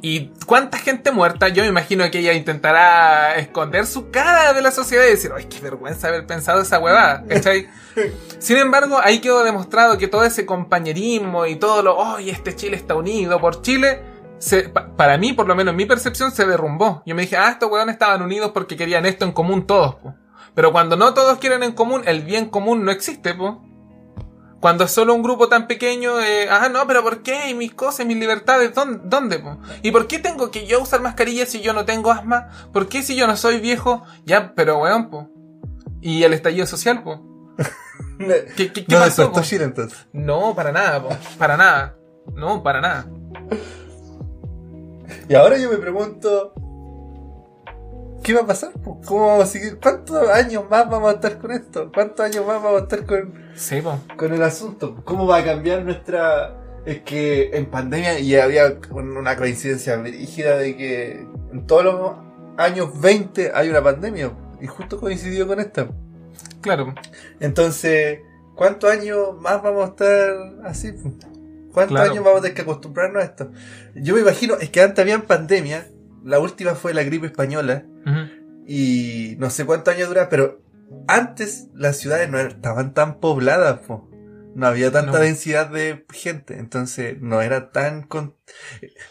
y cuánta gente muerta, yo me imagino que ella intentará esconder su cara de la sociedad y decir, ay, qué vergüenza haber pensado esa huevada, ¿cachai? Sin embargo, ahí quedó demostrado que todo ese compañerismo y todo lo, oye, este Chile está unido por Chile, se- pa- para mí, por lo menos en mi percepción, se derrumbó. Yo me dije, ah, estos huevones estaban unidos porque querían esto en común todos, po. Pero cuando no todos quieren en común, el bien común no existe, po. Cuando es solo un grupo tan pequeño, eh, ah, no, pero ¿por qué? ¿Y mis cosas, mis libertades? ¿Dónde? dónde po? ¿Y por qué tengo que yo usar mascarilla si yo no tengo asma? ¿Por qué si yo no soy viejo? Ya, pero weón, po. ¿Y el estallido social, po? ¿Qué, qué, qué no pasó, despertó po? Chile entonces. No, para nada, po. Para nada. No, para nada. Y ahora yo me pregunto, ¿qué va a pasar? ¿Cómo vamos a seguir? ¿Cuántos años más vamos a estar con esto? ¿Cuántos años más vamos a estar con, Sí, con el asunto? ¿Cómo va a cambiar nuestra... Es que en pandemia y había una coincidencia rígida de que en todos los años 20 hay una pandemia y justo coincidió con esta. Claro. Entonces, ¿cuántos años más vamos a estar así? ¿Cuántos Claro. años vamos a tener que acostumbrarnos a esto? Yo me imagino, es que antes habían pandemia, la última fue la gripe española, y no sé cuántos años dura, pero antes las ciudades no estaban tan pobladas, po. No había tanta No. densidad de gente, entonces no era tan... con-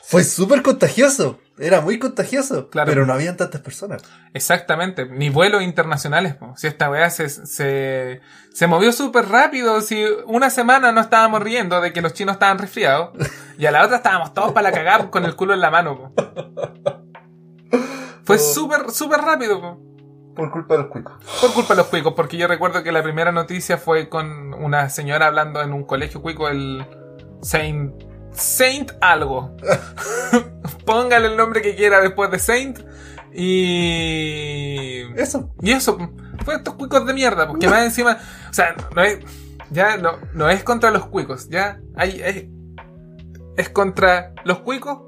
Fue súper contagioso, era muy contagioso, Claro. pero no habían tantas personas. Exactamente, ni vuelos internacionales. po. Si esta weá se, se, se movió súper rápido, si una semana no estábamos riendo de que los chinos estaban resfriados, y a la otra estábamos todos para la cagar con el culo en la mano. po. Fue Oh. súper, súper rápido. po. Por culpa de los cuicos. Por culpa de los cuicos, porque yo recuerdo que la primera noticia fue con una señora hablando en un colegio cuico, el Saint. Saint algo. Póngale el nombre que quiera después de Saint. Y. Eso. Y eso, fue estos cuicos de mierda, porque más encima. O sea, no es. Ya no, no es contra los cuicos, ya. Hay, es, es contra los cuicos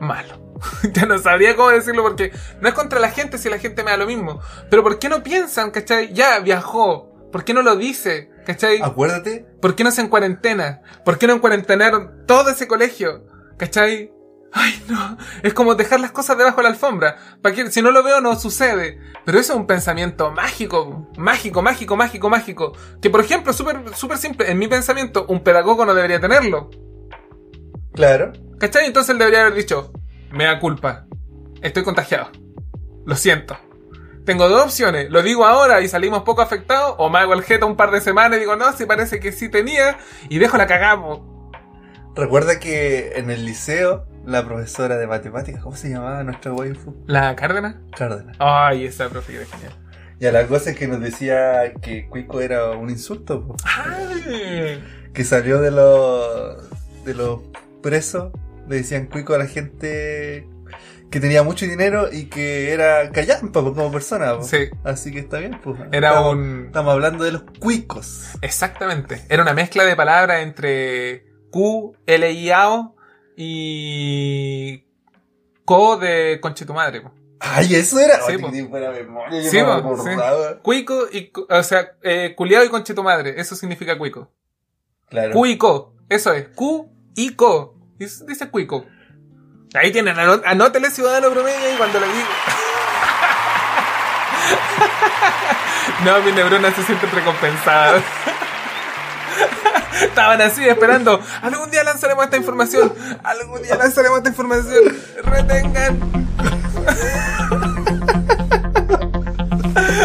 malo. ya no sabría cómo decirlo porque no es contra la gente si la gente me da lo mismo. Pero ¿por qué no piensan, cachai? Ya viajó. ¿Por qué no lo dice? ¿Cachai? Acuérdate, ¿Por qué no se en cuarentena? ¿Por qué no en cuarentenaron todo ese colegio? ¿Cachai? Ay, no. Es como dejar las cosas debajo de la alfombra. ¿Para qué? Si no lo veo, no sucede. Pero eso es un pensamiento mágico. Mágico, mágico, mágico, mágico. Que, por ejemplo, súper súper simple. En mi pensamiento, un pedagogo no debería tenerlo. claro. ¿Cachai? Entonces él debería haber dicho, me da culpa. Estoy contagiado. Lo siento. Tengo dos opciones. Lo digo ahora y salimos poco afectados. O me hago el jeta un par de semanas y digo, no, si parece que sí tenía. Y dejo la cagamos. Recuerda que en el liceo, la profesora de matemáticas, ¿cómo se llamaba nuestra waifu? ¿La Cárdenas? Cárdenas. Ay, esa profe que era genial. Y a la cosa es que nos decía que cuico era un insulto. Ay. que salió de los de los presos, le decían cuico a la gente que tenía mucho dinero y que era callampa como persona. po. Sí. Así que está bien, pues. Era estamos, un- estamos hablando de los cuicos. Exactamente. Era una mezcla de palabras entre Q, L, I, A, O y Co de conche tu madre. po. Ay, eso era. Sí, buena memoria, po. Cuico y, o sea, eh, culiado y conche tu madre. Eso significa cuico. Claro. Cuico. Eso es. Q y co. Dice cuico. Ahí tienen, anó- anótele ciudadano promedio y cuando le digo. no, mis neuronas se sienten recompensadas. Estaban así esperando. Algún día lanzaremos esta información. Algún día lanzaremos esta información. Retengan.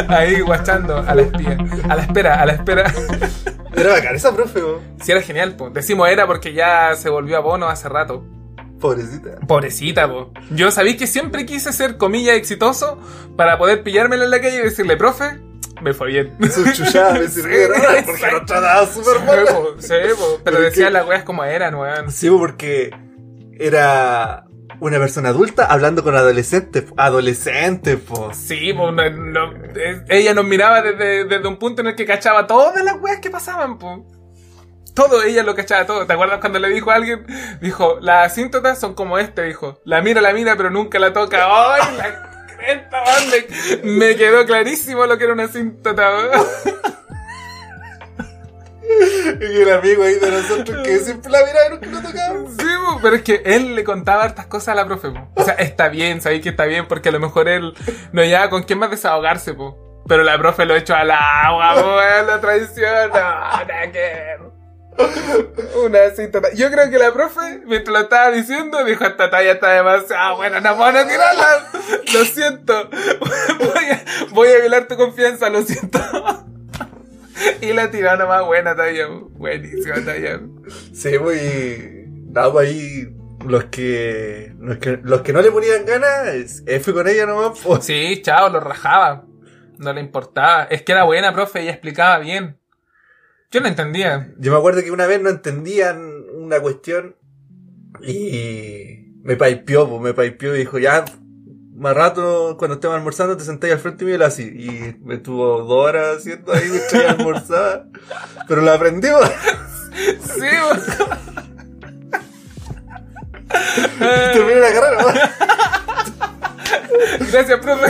Ahí guachando a la espía. A la espera, a la espera. Era bacán esa profe, po. Sí, era genial, po. Decimos era porque ya se volvió abono hace rato. Pobrecita. Pobrecita, po. Yo sabí que siempre quise ser, comilla, exitoso para poder pillármela en la calle y decirle, profe, me fue bien. Su chuchada me Sí, sirvieron. Porque nos trataba súper Sí, mal. po, sí, po. Pero Pero decía que- las weas como eran, weón. Sí, po, porque era una persona adulta hablando con adolescentes. Adolescentes, po. Sí, po, no- no- ella nos miraba desde, desde un punto en el que cachaba todas las weas que pasaban, po. Todo, ella lo cachaba todo. ¿Te acuerdas cuando le dijo a alguien? Dijo, las asíntotas son como este, dijo. La mira, la mira, pero nunca la toca. ¡Ay, la cresta, man! Me, me quedó clarísimo lo que era una asíntota. Y el amigo ahí de nosotros que siempre la miraba y nunca lo tocaba. Sí, pero es que él le contaba hartas cosas a la profe, po. O sea, está bien, sabéis que está bien, porque a lo mejor él no ya con quién más desahogarse, po. Pero la profe lo echó al agua, po, la traición, no, que. Una cita. Yo creo que la profe, mientras lo estaba diciendo, dijo, esta talla está demasiado buena, no puedo tirarla. Lo siento. Voy a, voy a violar tu confianza, lo siento. Y la tiró nomás buena po. buenísima talla. Sí, pues y. Nada, pues ahí. Los que, los que. Los que no le ponían ganas, es- F con ella nomás, pues. Sí, chao, lo rajaba. No le importaba. Es que era buena, profe, ella explicaba bien. Yo no entendía. Yo me acuerdo que una vez no entendían una cuestión y me paipió, pues me paipió y dijo, ya, más rato cuando estemos almorzando te sentáis al frente mío y así. Y me estuvo dos horas haciendo ahí, me estoy almorzada. Pero lo aprendimos. Sí, Terminé la carrera, ¿no? gracias, profe.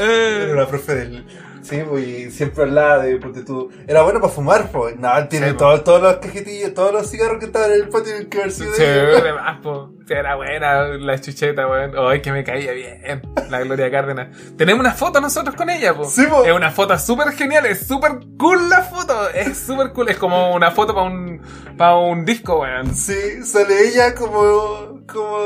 Era una profe del. Sí, pues, y siempre hablaba de, ponte tú, era bueno para fumar, pues, no, tiene Sí, po. todo- todos los cajetillos, todos los cigarros que estaban en el patio tienen que haber sido Sí, además. Sí, era buena la chucheta, weón. Ay, que me caía bien. La Gloria Cárdenas. Tenemos una foto nosotros con ella, po. Sí, po. Es una foto súper genial, es súper cool la foto. Es súper cool. Es como una foto para un, para un disco, weón. Sí, sale ella como, como,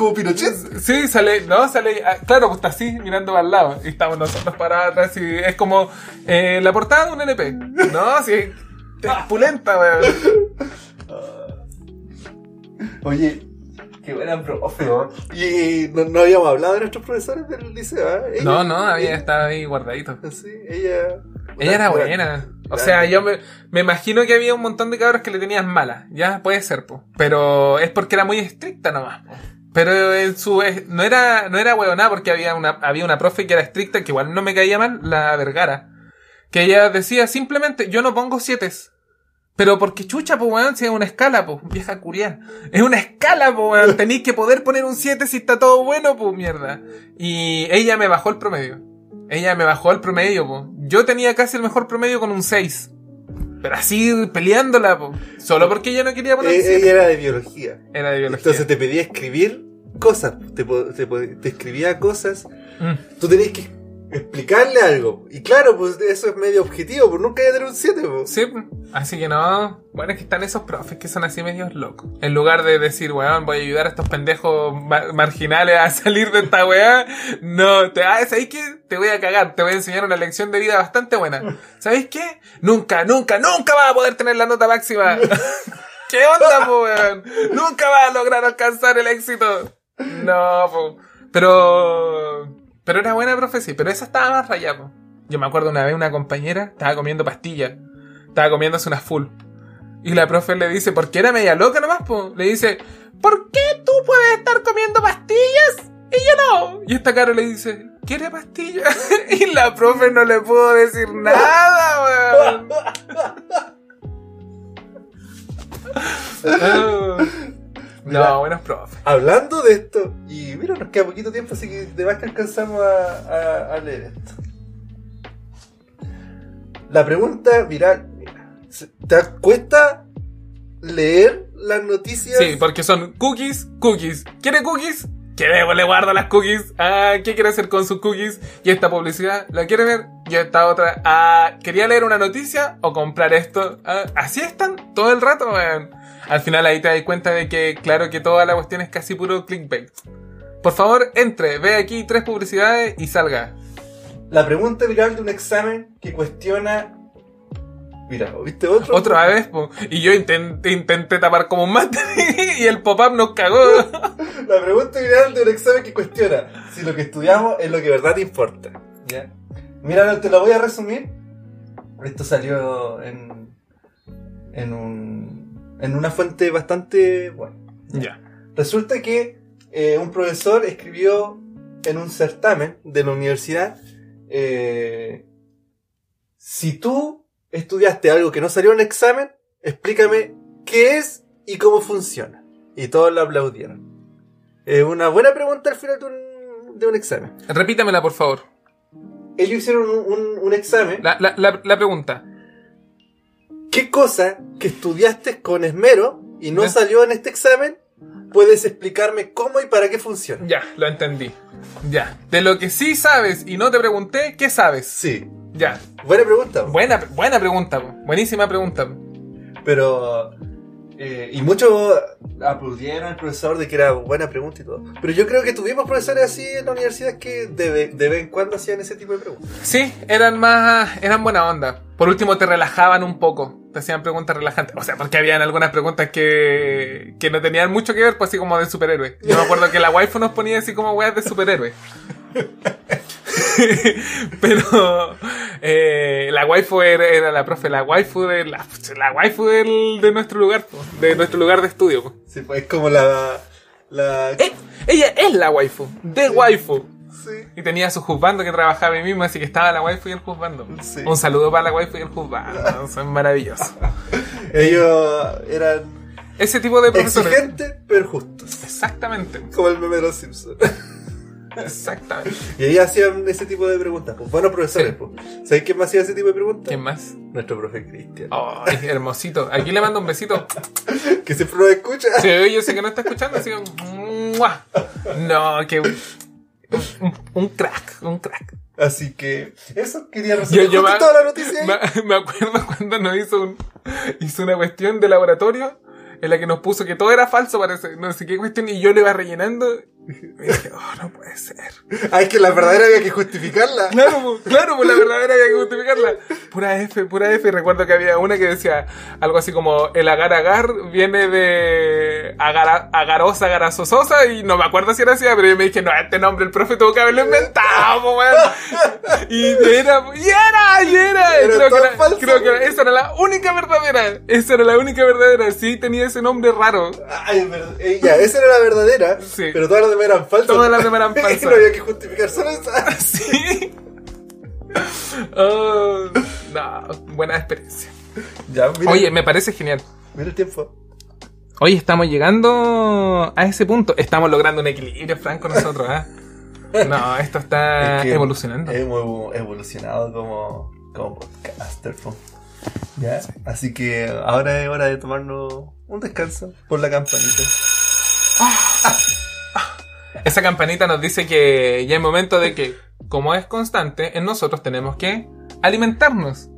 como Pinochet. Sí, sale, no, sale, ah, claro, pues está así, mirando para el lado. Y estamos nosotros parados atrás y es como eh, la portada de un LP. No, sí, es pulenta, weón. Oye, qué buena profe, ¿no? Y no, no habíamos hablado de nuestros profesores del liceo. Ella- No, no, había ella- estado ahí guardadito. Sí, ella. Ella era buena. O sea, yo me, me imagino que había un montón de cabros que le tenían mala. Ya puede ser, po. Pero es porque era muy estricta nomás, po. Pero en su es- no era no era huevona porque había una había una profe que era estricta que igual no me caía mal, la Vergara. Que ella decía simplemente, yo no pongo siete. Pero porque chucha, pues weón, si es una escala, pues, vieja curial. Es una escala, pues weón, tenéis que poder poner un 7 si está todo bueno, pues mierda. Y ella me bajó el promedio. Ella me bajó el promedio, pues. Yo tenía casi el mejor promedio con un 6. Pero así peleándola. Solo porque ella no quería poner Eh, 7. ella era de biología. Era de biología. Entonces te pedía escribir cosas. Te, te, te escribía cosas. Mm. Tú tenías que explicarle algo. Y claro, pues eso es medio objetivo, pues nunca iba a tener un 7, pues. Sí, pues. así que no. Bueno, es que están esos profes que son así medios locos. En lugar de decir, weón, voy a ayudar a estos pendejos ma- marginales a salir de esta weá, no, te, ah, ¿sabéis qué? Te voy a cagar, te voy a enseñar una lección de vida bastante buena. ¿Sabéis qué? Nunca, nunca, nunca vas a poder tener la nota máxima. ¿Qué onda, po, weón? Nunca vas a lograr alcanzar el éxito. No, po. Pero. Pero era buena profe, sí, pero esa estaba más rayada. Yo me acuerdo una vez una compañera estaba comiendo pastillas. Estaba comiéndose una full. Y la profe le dice, ¿por qué era media loca nomás, po? Le dice, ¿por qué tú puedes estar comiendo pastillas y yo no? Y esta cara le dice, ¿quiere pastillas? y la profe no le pudo decir nada, weón. No, buenos profes. Hablando de esto, y mira, nos queda poquito tiempo, así que de más que alcanzamos a, a- a leer esto. La pregunta viral, mira, ¿te cuesta leer las noticias? Sí, porque son cookies, cookies. ¿Quiere cookies? ¿Quiere? Le guardo las cookies. Ah, ¿qué quiere hacer con sus cookies? Y esta publicidad, ¿la quiere ver? Y esta otra, ah, ¿quería leer una noticia o comprar esto? Ah, así están todo el rato, weón. Al final ahí te das cuenta de que, claro, que toda la cuestión es casi puro clickbait. Por favor, entre, ve aquí tres publicidades y salga. La pregunta viral de un examen que cuestiona... Mira, ¿viste otro? Otra vez, po. y yo intenté, intenté tapar como un mate y el pop-up nos cagó. La pregunta viral de un examen que cuestiona si lo que estudiamos es lo que de verdad te importa. ¿ya? Mira, te lo voy a resumir. Esto salió en, en, un, en una fuente bastante buena. ya. Resulta que eh, un profesor escribió en un certamen de la universidad, eh, si tú estudiaste algo que no salió en el examen, explícame qué es y cómo funciona. Y todos lo aplaudieron. Es una buena pregunta al final de un, de un examen. Repítamela, por favor. Ellos hicieron un, un- un examen. La, la, la, la pregunta. ¿Qué cosa que estudiaste con esmero y no salió en este examen? Puedes explicarme cómo y para qué funciona. Ya, lo entendí. Ya. De lo que sí sabes y no te pregunté, ¿qué sabes? Sí. Ya. Buena pregunta. Buena, buena pregunta, buenísima pregunta. Pero. Eh, y muchos aplaudieron al profesor de que era buena pregunta y todo. Pero yo creo que tuvimos profesores así en la universidad que de, de vez en cuando hacían ese tipo de preguntas. Sí, eran más, eran buena onda. Por último, te relajaban un poco. Te hacían preguntas relajantes. O sea, porque habían algunas preguntas que, que no tenían mucho que ver, pues así como de superhéroe. Yo me acuerdo que la waifu nos ponía así como weas de superhéroe. Pero eh, la waifu era, era la profe, la waifu de la, la waifu del- de nuestro lugar, de nuestro lugar de estudio. po. Sí, pues es como la. la Eh, ella es la waifu, de waifu. sí. Y tenía su juzgando que trabajaba ahí mismo, así que estaba la waifu y el juzgando. Sí. Un saludo para la waifu y el juzgando, son maravillosos. Ellos eran Ese tipo de profesores. exigentes, pero justos. Exactamente. Como el meme de los Simpsons. Exactamente. Y ahí hacían ese tipo de preguntas. Pues buenos profesores, Sí. pues. ¿Sabéis quién más hacía ese tipo de preguntas? ¿Quién más? Nuestro profe Cristian. Ay, hermosito. Aquí le mando un besito. Que siempre nos escucha. Sí, yo sé que no está escuchando, así que. ¡mua! No, que. Un, un- crack, un crack. Así que eso quería Yo, resolver yo me, toda la noticia. ahí. me- me acuerdo cuando nos hizo, un, hizo una cuestión de laboratorio en la que nos puso que todo era falso, parece, no sé qué cuestión, y yo le iba rellenando. Y dije, oh, no puede ser. Ah, es que la verdadera había que justificarla. Claro, po, claro, pues la verdadera había que justificarla. Pura F, pura F. Y recuerdo que había una que decía algo así como el agar agar viene de agara, agarosa, agarazososa. Y no me acuerdo si era así, pero yo me dije, no, este nombre el profe tuvo que haberlo inventado, weón. Y era, y era, y era. Creo, que era falso. creo que era- esa era la única verdadera. Esa era la única verdadera. Sí, tenía ese nombre raro. Ay. Eh, ya, esa era la verdadera. Sí. Pero todas las demás eran falsas. Todas las demás eran Y falsas. no había que justificar solo esa. Sí. Oh, no, buena experiencia. Ya, mira. Oye, me parece genial. Mira el tiempo. Oye, estamos llegando a ese punto. Estamos logrando un equilibrio, Franco, nosotros, ¿ah? No, esto está Es que evolucionando. Hemos evolucionado como, como podcaster. po. ¿Ya? Así que ahora es hora de tomarnos un descanso por la campanita. Esa campanita nos dice que ya es momento de que, como es constante, en nosotros tenemos que alimentarnos.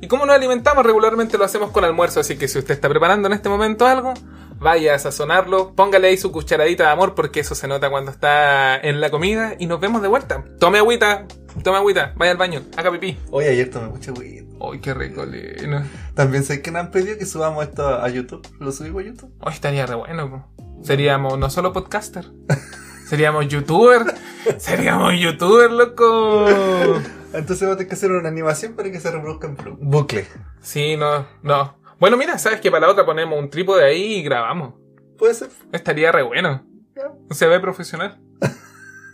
Y como nos alimentamos regularmente lo hacemos con almuerzo, así que si usted está preparando en este momento algo, vaya a sazonarlo, póngale ahí su cucharadita de amor porque eso se nota cuando está en la comida y nos vemos de vuelta. Tome agüita, tome agüita, vaya al baño, haga pipí. Hoy ayer tomé mucha weed. Ay, qué rico, Lino. También sé que nos han pedido que subamos esto a YouTube. ¿Lo subimos a YouTube? Hoy estaría re bueno. po. Seríamos no solo podcaster, seríamos youtuber. Seríamos youtuber, loco. Entonces vamos a tener que hacer una animación para que se reproduzca en bucle. Sí, no, no. Bueno, mira, sabes que para la otra ponemos un trípode ahí y grabamos. ¿Puede ser? Estaría re bueno. Se ve profesional.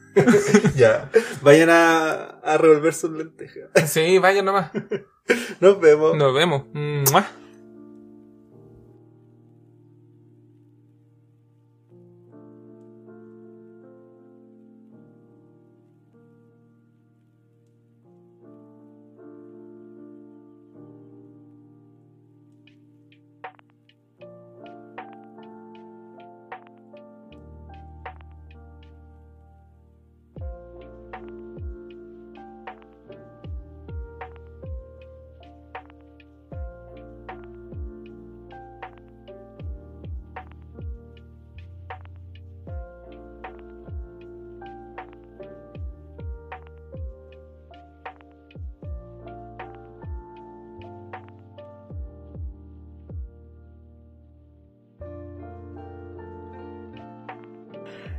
ya. Vayan a, a revolver sus lentejas. Sí, vaya nomás. Nos vemos. Nos vemos. ¡Mua!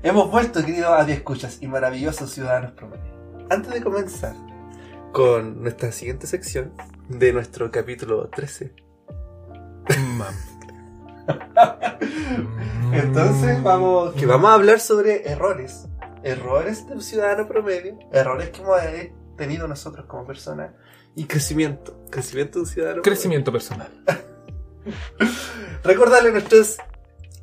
Hemos vuelto, queridos escuchas y maravillosos ciudadanos promedio. Antes de comenzar con nuestra siguiente sección de nuestro capítulo 13, entonces vamos, que vamos a hablar sobre errores. Errores del ciudadano promedio, errores que hemos eh, tenido nosotros como personas y crecimiento. Crecimiento de un ciudadano Crecimiento personal. Recordarle nuestras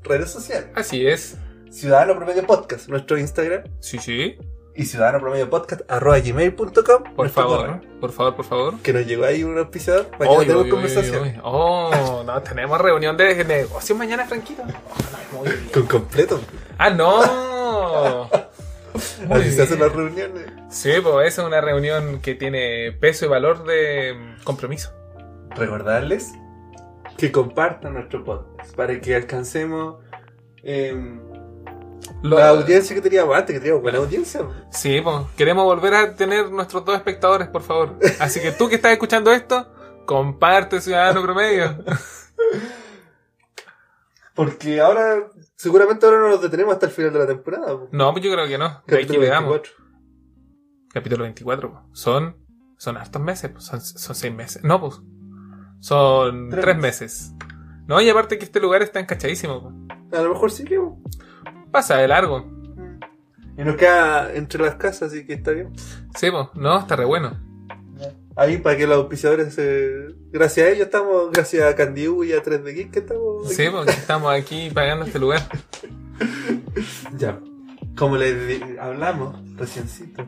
redes sociales. Así es. Ciudadano Promedio Podcast, nuestro Instagram. Sí, sí. Y ciudadano promedio podcast arroba gmail.com. Por favor, correo. por favor, por favor. Que nos llegó ahí un auspiciador. Mañana Oy, tenemos oy, conversación. oy. Oh, no, tenemos reunión de negocios mañana, Franquito. Oh, bien. Con completo. Ah, no. Muy Así se hacen bien. las reuniones. Sí, pues esa es una reunión que tiene peso y valor de compromiso. Recordarles que compartan nuestro podcast para que alcancemos em, Lo- la audiencia que teníamos antes, que teníamos buena audiencia. Sí, pues queremos volver a tener nuestros dos espectadores, por favor. Así que tú que estás escuchando esto, comparte Ciudadano Promedio. Porque ahora, seguramente ahora no nos detenemos hasta el final de la temporada. po. No, pues yo creo que no. Capítulo veamos. 24. Capítulo 24. pues. Son, son hartos meses. Son, son seis meses. No, pues. Son Tres tres, meses. No, y aparte que este lugar está encachadísimo. A lo mejor sí que. Pasa de largo. Y nos queda entre las casas, así que está bien. Sí, pues. No, está re bueno. Ahí para que los auspiciadores se... Gracias a ellos estamos, gracias a Candiu y a 3D Geek que estamos... aquí. Sí, porque estamos aquí pagando este lugar. Ya. como les hablamos reciencito,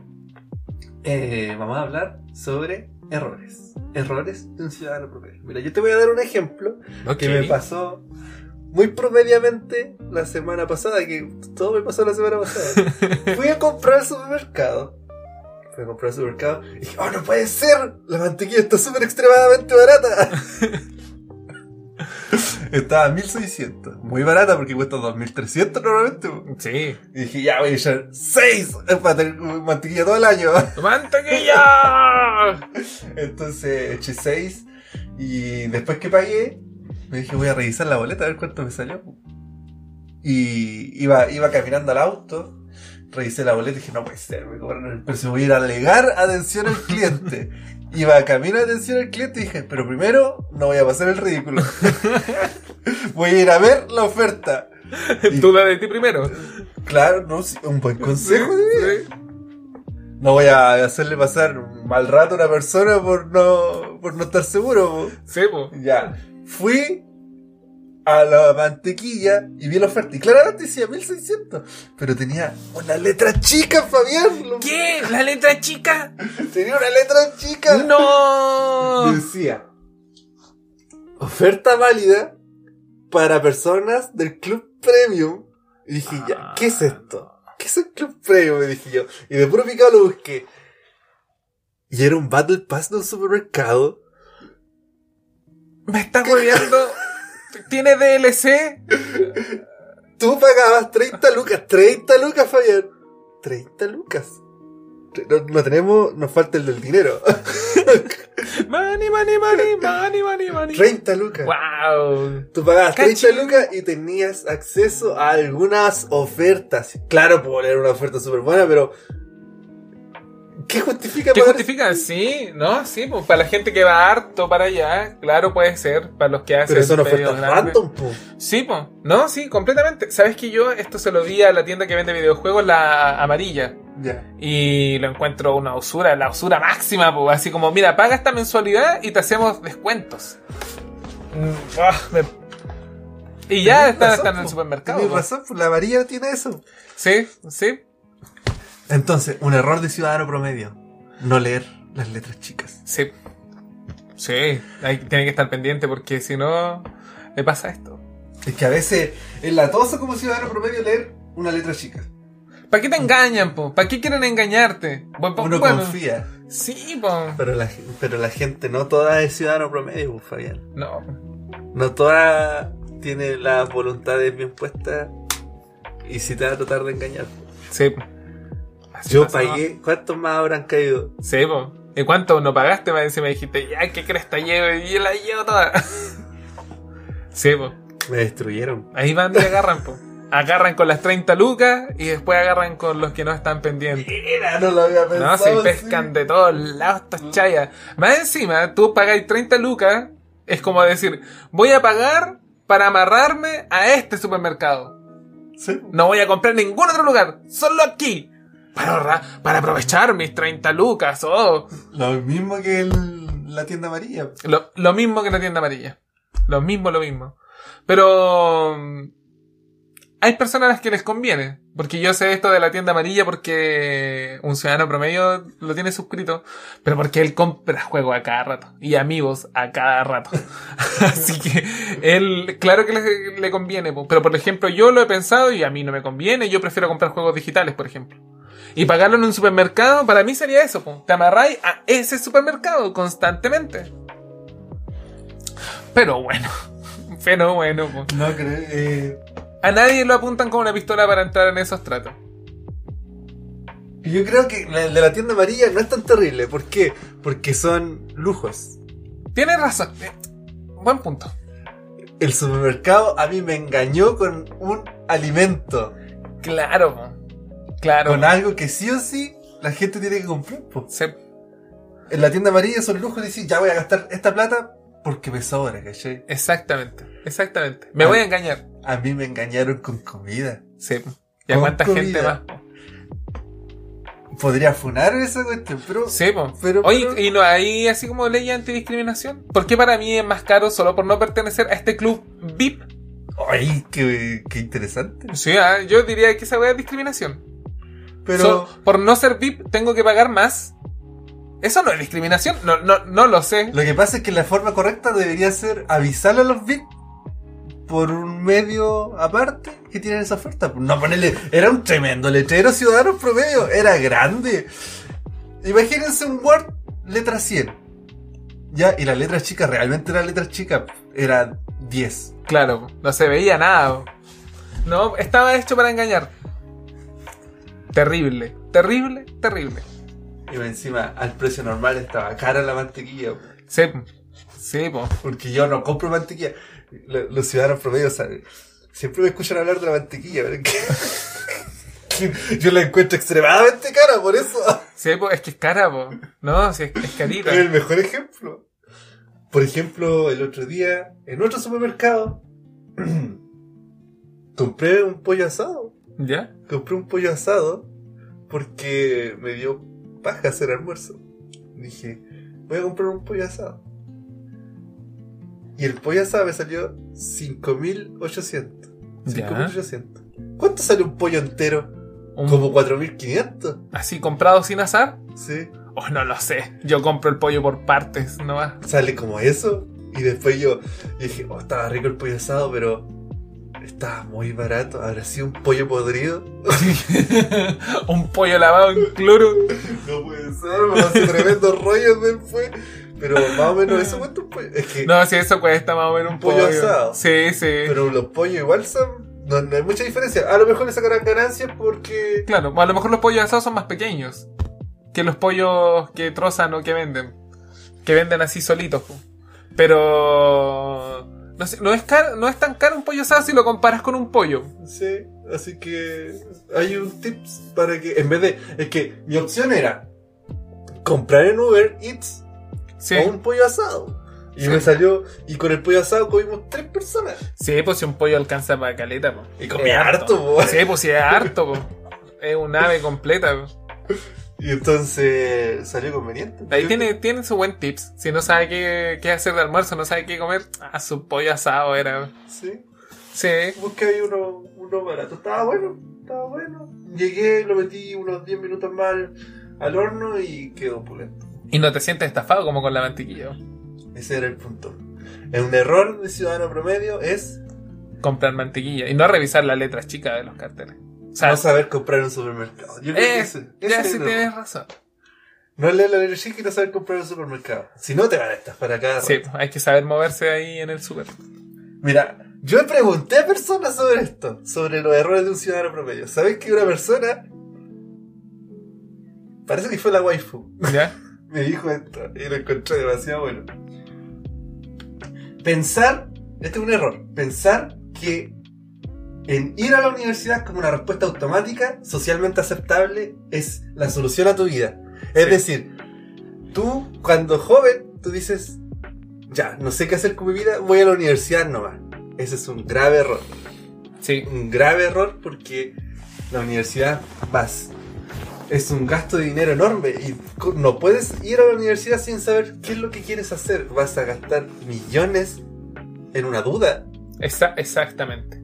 eh, vamos a hablar sobre errores. Errores de un ciudadano promedio. Mira, yo te voy a dar un ejemplo que me pasó muy promediamente la semana pasada, que todo me pasó la semana pasada. Fui a comprar al supermercado. Fui a comprar al supermercado y dije, oh, no puede ser, la mantequilla está súper extremadamente barata. Estaba a 1600, muy barata porque cuesta 2300 normalmente. Sí. Y dije, ya voy a echar 6 para tener mantequilla todo el año. ¡Mantequilla! Entonces eché 6 y después que pagué, me dije voy a revisar la boleta a ver cuánto me salió. Y iba, iba caminando al auto, revisé la boleta y dije no puede ser, me cobraron el precio, voy a ir a alegar atención al cliente. Iba camino a atención al cliente y dije, pero primero no voy a pasar el ridículo. voy a ir a ver la oferta. Y- Duda de ti primero. Claro, no, un buen consejo de vida. Sí. No voy a hacerle pasar un mal rato a una persona por no, por no estar seguro. po. Sí, po. Ya. Fui a la mantequilla y vi la oferta. Y claramente decía 1600. Pero tenía una letra chica, Fabián. ¿Qué? ¿La letra chica? Tenía una letra chica. ¡No! Decía. Oferta válida para personas del Club Premium. Y dije, ya, ¿qué es esto? ¿Qué es el Club Premium? Me dije yo. Y de puro picado lo busqué. Y era un Battle Pass de un supermercado. Me estás volviendo. ¿Tiene DLC? Tú pagabas 30 lucas. 30 lucas, Fabián. 30 lucas. No, no tenemos, nos falta el del dinero. Money, money, money, money, money, money. 30 lucas. ¡Wow! Tú pagabas 30 Cachín. lucas y tenías acceso a algunas ofertas. Claro, por era una oferta súper buena, pero. ¿Qué justifica ¿Qué justifica? Sí, ¿no? Sí, pues para la gente que va harto para allá, claro, puede ser. Para los que hacen. Pero son pedidos ofertas grandes. random, po. Sí, pues. No, sí, completamente. ¿Sabes que yo esto se lo vi a la tienda que vende videojuegos, la amarilla? Ya. Y lo encuentro una usura, la usura máxima, pues. Así como, mira, paga esta mensualidad y te hacemos descuentos. Mm, ah, me- Y ya están, razón, están en el supermercado. Po. razón, pues la amarilla tiene eso. Sí, sí. Entonces, un error de ciudadano promedio. No leer las letras chicas. Sí. Sí, hay, tiene que estar pendiente porque si no, le pasa esto. Es que a veces es latoso como ciudadano promedio leer una letra chica. ¿Para qué te engañan, po? ¿Para qué quieren engañarte? Bu- Uno bueno, confía. Sí, po. Pero la, pero la gente no toda es ciudadano promedio, pues, Fabián. No. No toda tiene las voluntades bien puestas y si te va a tratar de engañar. Sí. po. Así Yo pagué, ¿cuántos más habrán caído? ¿no? Sí, po. ¿Y cuánto no pagaste? Me me dijiste, ya, ¿qué cresta llevo? Y yo la llevo toda. sí, po. Me destruyeron. Ahí van y agarran, po. Agarran con las 30 lucas y después agarran con los que no están pendientes. Mira, no lo había No, pensado. se pescan sí. de todos lados estas chayas. Más encima, tú pagáis 30 lucas, es como decir, voy a pagar para amarrarme a este supermercado. Sí. No voy a comprar en ningún otro lugar, solo aquí. Para, ahorrar- para aprovechar mis 30 lucas. Oh. Lo mismo que el- la tienda amarilla. Lo, lo mismo que la tienda amarilla. Lo mismo, lo mismo. Pero... mm, Hay personas a las que les conviene. Porque yo sé esto de la tienda amarilla porque un ciudadano promedio lo tiene suscrito. Pero porque él compra juegos a cada rato. Y amigos a cada rato. Así que él, claro que le, le conviene. Pero por ejemplo, yo lo he pensado y a mí no me conviene. Yo prefiero comprar juegos digitales, por ejemplo. Y pagarlo en un supermercado, para mí sería eso. po. Te amarráis a ese supermercado constantemente. Pero bueno. Pero bueno. po. No creo. Eh, A nadie lo apuntan con una pistola para entrar en esos tratos. yo creo que el de la tienda amarilla no es tan terrible. ¿Por qué? Porque son lujos. Tienes razón. Eh, Buen punto. El supermercado a mí me engañó con un alimento. Claro. Claro. Con algo que sí o sí la gente tiene que comprar. po. Se- En la tienda amarilla son lujos y decir, ya voy a gastar esta plata porque me sobra, ¿cachai? Exactamente. Exactamente. Me voy a engañar. A mí me engañaron con comida. Sí. ¿Y a cuánta comida. gente más? po? Podría funar esa cuestión, pero. Sí, po. Pero- Oye, pero- ¿y no hay así como ley antidiscriminación? ¿Por qué para mí es más caro solo por no pertenecer a este club VIP? Ay, qué, qué interesante. Sí, ah, yo diría que esa weá es discriminación. Pero So- por no ser VIP tengo que pagar más. ¿Eso no es discriminación? No, no, no lo sé. lo que pasa es que la forma correcta debería ser avisarle a los VIP por un medio aparte que tienen esa oferta. No ponerle. Era un tremendo letrero ciudadano promedio. Era grande. Imagínense un Word letra 100. Ya, y la letra chica realmente era letra chica. Era 10. Claro, no se veía nada. No, estaba hecho para engañar. Terrible, terrible, terrible. Y encima, al precio normal estaba cara la mantequilla. Sí, sí, po. Porque yo no compro mantequilla. Lo- Los ciudadanos promedios saben. Siempre me escuchan hablar de la mantequilla, pero es que- yo la encuentro extremadamente cara, por eso. Sí, po, es que es cara, po. No, sí, es, es carita. Es el mejor ejemplo. Por ejemplo, el otro día, en otro supermercado, compré un pollo asado. ¿Ya? Compré un pollo asado porque me dio paja hacer almuerzo. Dije, voy a comprar un pollo asado. Y el pollo asado me salió 5.800. Ya. 5.800. ¿Cuánto sale un pollo entero? Un- Como 4.500. ¿Así comprado sin azar? Sí. Oh, no lo sé. Yo compro el pollo por partes, no va. Sale como eso. Y después yo dije, oh, estaba rico el pollo asado, pero estaba muy barato. Habrá sido un pollo podrido. un pollo lavado en cloro. No puede ser, me hace tremendos rollos después. Pero más o menos eso cuesta un pollo. Es que, No, si eso cuesta más o menos un pollo pollo. asado. Sí, sí. pero los pollos igual son. No, no hay mucha diferencia. A lo mejor le sacarán ganancias porque. Claro, a lo mejor los pollos asados son más pequeños que los pollos que trozan o que venden. Que venden así solitos. Pero no, sé, no es caro, no es tan caro un pollo asado si lo comparas con un pollo. Sí, así que hay un tips para que. En vez de. Es que mi opción era comprar en Uber Eats Sí, o un pollo asado. Y Sí. me salió. Y con el pollo asado comimos tres personas. sí pues si un pollo alcanza para caleta. po. Y comí Es harto, po. Sí, pues si es harto. po. Es un ave completa. po. Y entonces salió conveniente. Ahí tiene, tiene su buen tips. Si no sabe qué, qué hacer de almuerzo, no sabe qué comer, ah, su pollo asado era. Sí. Sí. Busqué ahí uno, uno barato. Estaba bueno, estaba bueno. Llegué, lo metí unos 10 minutos más al, al horno y quedó pulento. Y no te sientes estafado como con la mantequilla. Ese era el punto. Un error de ciudadano promedio es comprar mantequilla y no revisar las letras chicas de los carteles. O sea, no saber comprar en un supermercado. Yo creo que eh, ese- ese ya es sí el tienes razón. No leer la chica y no saber comprar en un supermercado. Si no, te van a estafar acá. Sí, hay que saber moverse ahí en el súper. Mira, yo pregunté a personas sobre esto, sobre los errores de un ciudadano promedio. ¿Sabes que una persona, parece que fue la waifu, ¿Ya? me dijo esto y lo encontré demasiado bueno? Pensar, este es un error, pensar que en ir a la universidad como una respuesta automática, socialmente aceptable, es la solución a tu vida. Es Sí. decir, tú cuando joven, tú dices, ya, no sé qué hacer con mi vida, voy a la universidad nomás. Ese es un grave error. Sí. Un grave error porque la universidad vas. Es un gasto de dinero enorme y no puedes ir a la universidad sin saber qué es lo que quieres hacer. Vas a gastar millones en una duda. Esa- exactamente.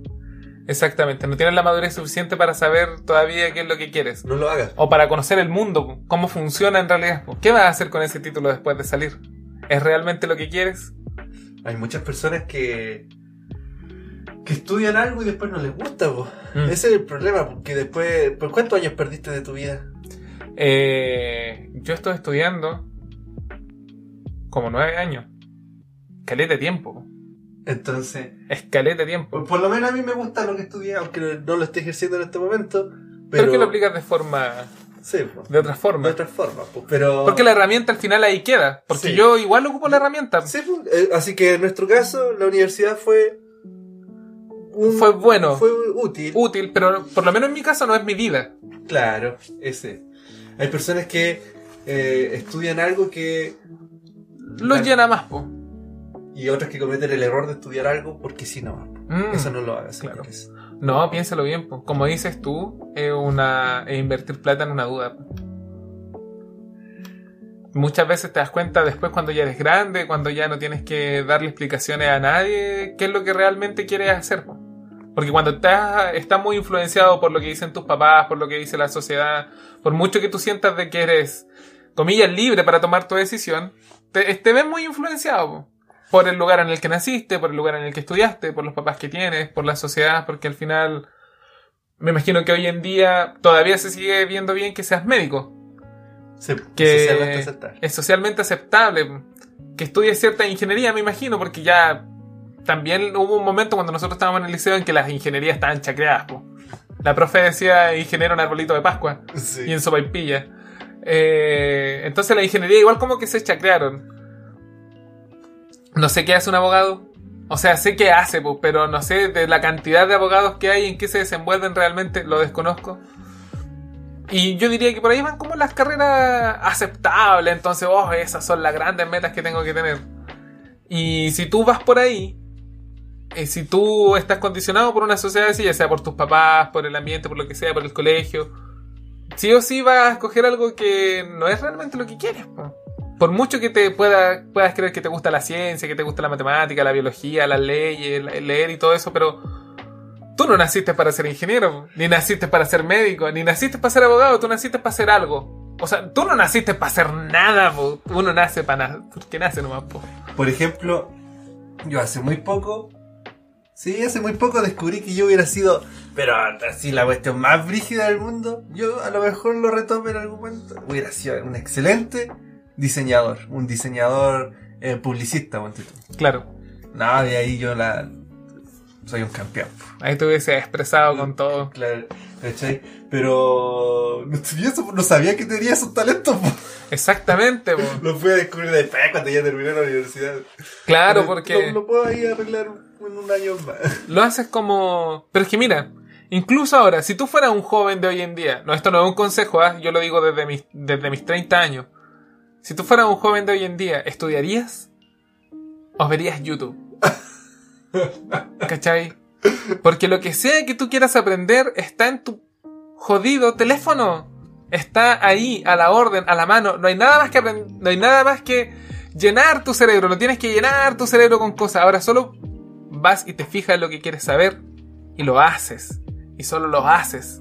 Exactamente. No tienes la madurez suficiente para saber todavía qué es lo que quieres. No lo hagas. O para conocer el mundo, cómo funciona en realidad. ¿Qué vas a hacer con ese título después de salir? ¿Es realmente lo que quieres? Hay muchas personas que que estudian algo y después no les gusta. Mm. Ese es el problema, porque después... ¿Por cuántos años perdiste de tu vida? Eh, yo estoy estudiando como nueve años. Caleta de tiempo. Entonces, Escalete de tiempo. por, por lo menos a mí me gusta lo que estudié, aunque no, lo esté ejerciendo en este momento. Pero, Pero, que lo aplicas de forma. Sí, po. de otra de forma. otra forma. po. Pero... Porque la herramienta al final ahí queda. Porque Sí. yo igual ocupo la herramienta. Sí, pues, eh, así que en nuestro caso, la universidad fue. un- Fue bueno. Fue útil. Útil, pero por lo menos en mi caso no es mi vida. Claro, ese. Hay personas que eh, estudian algo que. Los La- llena más, po. Y otras que cometen el error de estudiar algo porque si no. Mm. Eso no lo hagas, claro. No, piénsalo bien, po. Como dices tú, es una es invertir plata en una duda. Muchas veces te das cuenta después cuando ya eres grande, cuando ya no tienes que darle explicaciones a nadie, qué es lo que realmente quieres hacer. po. Porque cuando estás, estás muy influenciado por lo que dicen tus papás, por lo que dice la sociedad, por mucho que tú sientas de que eres, comillas, libre para tomar tu decisión, te, te ves muy influenciado po. Por el lugar en el que naciste, por el lugar en el que estudiaste, por los papás que tienes, por la sociedad, porque al final me imagino que hoy en día todavía se sigue viendo bien que seas médico Sí, que socialmente aceptable. es socialmente aceptable, que estudies cierta ingeniería, me imagino, porque ya también hubo un momento cuando nosotros estábamos en el liceo en que las ingenierías estaban chacreadas. po. La profe decía ingeniero en arbolito de Pascua Sí. y en sopaipilla. Eh, entonces la ingeniería igual como que se chacrearon. No sé qué hace un abogado. O sea, sé qué hace, po, pero no sé de la cantidad de abogados que hay, en qué se desenvuelven realmente, lo desconozco. Y yo diría que por ahí van como las carreras aceptables, entonces, oh, esas son las grandes metas que tengo que tener. Y si tú vas por ahí, eh, si tú estás condicionado por una sociedad así, ya sea por tus papás, por el ambiente, por lo que sea, por el colegio, sí o sí vas a escoger algo que no es realmente lo que quieres. po. Por mucho que te pueda, puedas creer que te gusta la ciencia, que te gusta la matemática, la biología, las leyes, leer y todo eso, pero tú no naciste para ser ingeniero, ni naciste para ser médico, ni naciste para ser abogado, tú naciste para hacer algo. O sea, tú no naciste para hacer nada, po. uno nace para nada, porque nace nomás. Po. Por ejemplo, yo hace muy poco, sí, hace muy poco descubrí que yo hubiera sido, pero así la cuestión más brígida del mundo, yo a lo mejor lo retome en algún momento, hubiera sido un excelente diseñador, un diseñador eh, publicista, ponte tú. Claro, No, de ahí yo la... Soy un campeón. ahí te hubiese expresado con todo. Claro, ¿cachai? Pero no, tenía eso- no sabía que tenía esos talentos. po. Exactamente, po. Lo fui a descubrir después cuando ya terminé la universidad. claro, porque Lo, lo puedo ahí arreglar en un año más. lo haces como... Pero es que mira, incluso ahora, si tú fueras un joven de hoy en día, no, esto no es un consejo, ¿ah? yo lo digo desde mis, desde mis 30 años. Si tú fueras un joven de hoy en día, ¿estudiarías? ¿O verías YouTube? ¿Cachai? Porque lo que sea que tú quieras aprender está en tu jodido teléfono. Está ahí, a la orden, a la mano. No hay nada más que no hay nada más que llenar tu cerebro. No tienes que llenar tu cerebro con cosas. Ahora solo vas y te fijas en lo que quieres saber y lo haces. Y solo lo haces.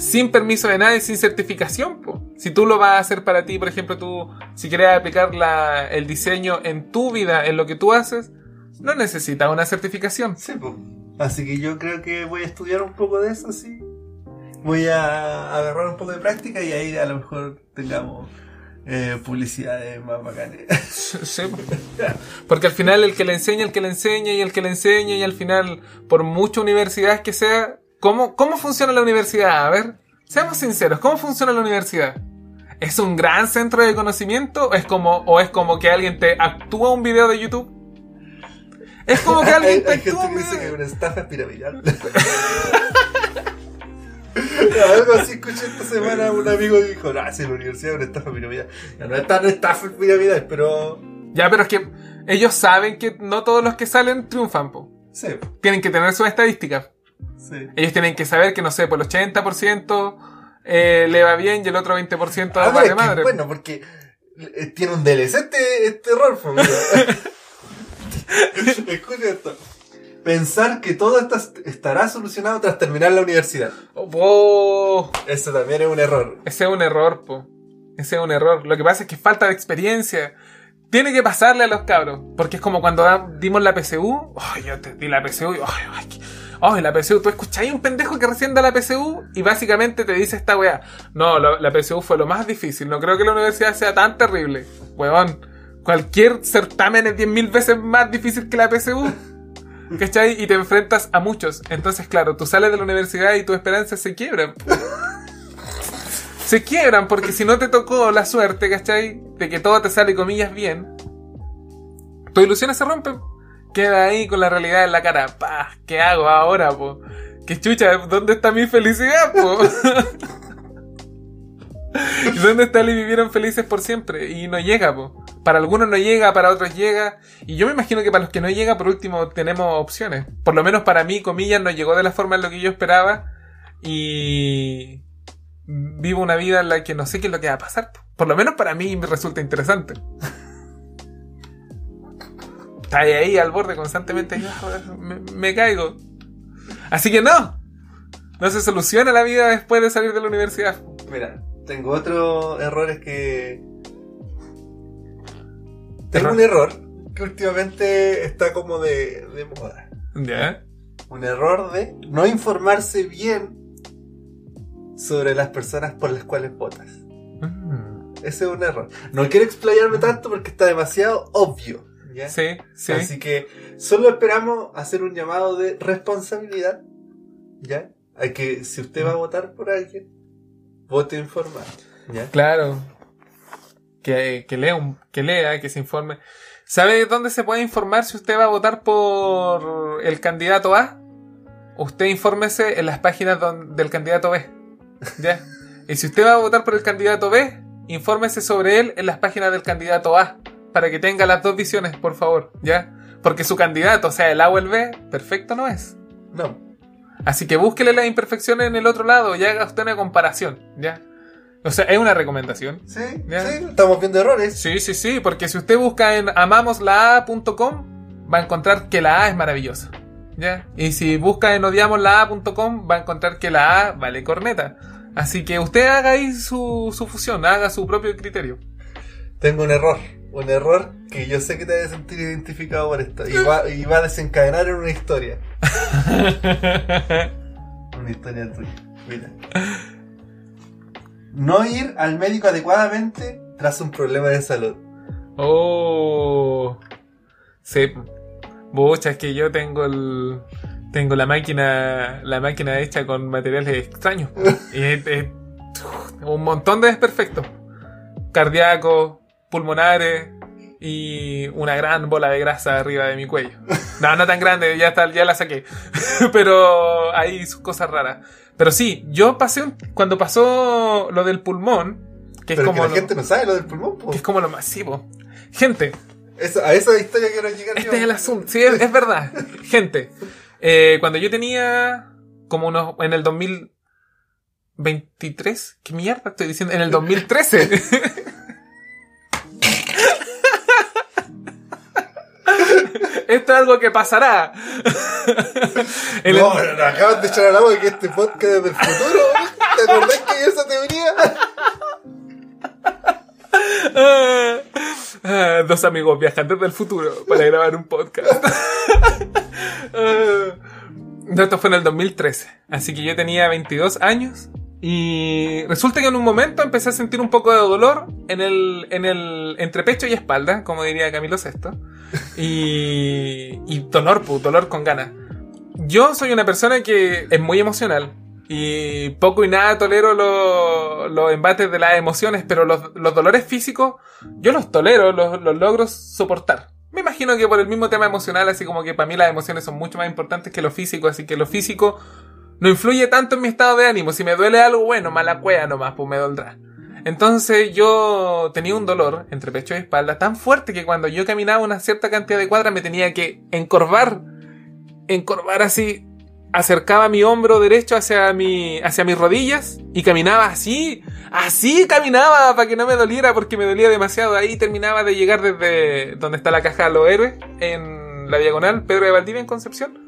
Sin permiso de nadie, sin certificación. po. Si tú lo vas a hacer para ti, por ejemplo, tú, si quieres aplicar la- el diseño en tu vida, en lo que tú haces, no necesitas una certificación. Sí, pues. Así que yo creo que voy a estudiar un poco de eso, sí. Voy a agarrar un poco de práctica y ahí a lo mejor tengamos eh, publicidades más bacanas. Sí, po. Porque al final el que le enseña, el que le enseña y el que le enseña y al final, por mucha universidad que sea, ¿cómo, ¿cómo funciona la universidad? A ver, seamos sinceros, ¿cómo funciona la universidad? ¿Es un gran centro de conocimiento? ¿Es como, ¿O es como que alguien te actúa un video de YouTube? Es como que alguien te actúa que un dice que es video. una estafa piramidal. Algo así escuché esta semana un amigo que dijo, no, si la universidad es una estafa piramidal. Ya no es tan estafa piramidal, pero... Ya, pero es que ellos saben que no todos los que salen triunfan, po. Sí, Tienen que tener sus estadísticas. Sí. Ellos tienen que saber que, no sé, por el 80% eh, le va bien y el otro 20% Ah, va pero de es que, madre. bueno, porque eh, tiene un DLC este, este error. Escucha esto. Pensar que todo está- estará solucionado tras terminar la universidad. Oh, Eso también es un error. ese es un error, po. Ese es un error. Lo que pasa es que falta de experiencia. Tiene que pasarle a los cabros. Porque es como cuando dimos la PSU. Ay, yo te di la PSU y. Ay, ay, ay, la PSU. Tú escucháis un pendejo que recién da la PSU y básicamente te dice esta weá. No, la, la PSU fue lo más difícil. No creo que la universidad sea tan terrible. Weón. Cualquier certamen es 10.000 veces más difícil que la PSU. ¿Cachai? Y te enfrentas a muchos. Entonces, claro, tú sales de la universidad y tus esperanzas se quiebran. se quiebran porque si no te tocó la suerte, ¿cachai? De que todo te sale comillas bien, tus ilusiones se rompen. Queda ahí con la realidad en la cara. Pa, ¿qué hago ahora, po? ¿Qué chucha? ¿Dónde está mi felicidad, po? ¿Y dónde está y vivieron felices por siempre? Y no llega, po. Para algunos no llega, para otros llega. Y yo me imagino que para los que no llega, por último, tenemos opciones. Por lo menos para mí, comillas, no llegó de la forma en lo que yo esperaba. Y vivo una vida en la que no sé qué es lo que va a pasar. po. Por lo menos para mí me resulta interesante. Está ahí al borde constantemente. y, "Ah, joder, me, me caigo. Así que no. No se soluciona la vida después de salir de la universidad. Mira, tengo otros errores que. Tengo Error. un error que últimamente está como de, de moda. ¿Ya? Un error de no informarse bien sobre las personas por las cuales votas. Mm. Ese es un error. No quiero explayarme tanto porque está demasiado obvio. ¿Ya? Sí, sí. Así que solo esperamos hacer un llamado de responsabilidad. ¿Ya? A que si usted va a votar por alguien, vote informado. ¿Ya? Claro. Que, que lea, un- que lea, que se informe. ¿Sabe dónde se puede informar si usted va a votar por el candidato A? Usted infórmese en las páginas don- del candidato B. ¿Ya? Y si usted va a votar por el candidato B, infórmese sobre él en las páginas del candidato A. Para que tenga las dos visiones, por favor. ¿Ya? Porque su candidato, o sea, el A o el B, perfecto no es. No. Así que búsquele las imperfecciones en el otro lado y haga usted una comparación. ¿Ya? O sea, es una recomendación. Sí, Ya. sí, estamos viendo errores. Sí, sí, sí, porque si usted busca en amamoslaa.com va a encontrar que la A es maravillosa. ¿Ya? Y si busca en odiamoslaa.com va a encontrar que la A vale corneta. Así que usted haga ahí su, su fusión, haga su propio criterio. Tengo un error. Un error que yo sé que te vas a sentir identificado por esto. Y va, y va a desencadenar en una historia. Una historia tuya. Mira. No ir al médico adecuadamente tras un problema de salud. Oh. Sí. Bocha, es que yo tengo el. Tengo la máquina. La máquina hecha con materiales extraños. y es, es- un montón de desperfectos. Cardíacos, pulmonares y una gran bola de grasa arriba de mi cuello. No, no tan grande, ya está, ya la saqué. Pero hay sus cosas raras. Pero sí, yo pasé un- cuando pasó lo del pulmón, que es Pero como que la lo- gente no sabe lo del pulmón. po. que es como lo masivo. Gente, Esa- a esa historia quiero llegar yo. este es el asunto. Sí, es, es verdad. Gente, eh, cuando yo tenía como unos. En el 2023. ¿Qué mierda estoy diciendo? En el 2013. Esto es algo que pasará. En el- No, no, no, acabas de echar al agua que este podcast es del futuro. ¿Te acordás que hay esa teoría? Ah, dos amigos viajan desde el futuro para grabar un podcast. Ah, no, esto fue en el 2013. Así que yo tenía 22 años. Y resulta que en un momento empecé a sentir un poco de dolor en el, en el entre pecho y espalda, como diría Camilo VI. Y, y dolor, pues, dolor con ganas. Yo soy una persona que es muy emocional. Y poco y nada tolero lo- los embates de las emociones, pero los, los dolores físicos, yo los tolero, los, los logro soportar. Me imagino que por el mismo tema emocional, así como que para mí las emociones son mucho más importantes que lo físico, así que lo físico no influye tanto en mi estado de ánimo. Si me duele algo, bueno, mala cueva nomás, pues me doldrá. Entonces yo tenía un dolor entre pecho y espalda tan fuerte que cuando yo caminaba una cierta cantidad de cuadras me tenía que encorvar, encorvar así, acercaba mi hombro derecho hacia mi, hacia mis rodillas y caminaba así, así caminaba para que no me doliera porque me dolía demasiado. Ahí terminaba de llegar desde donde está la caja de los héroes en la diagonal Pedro de Valdivia en Concepción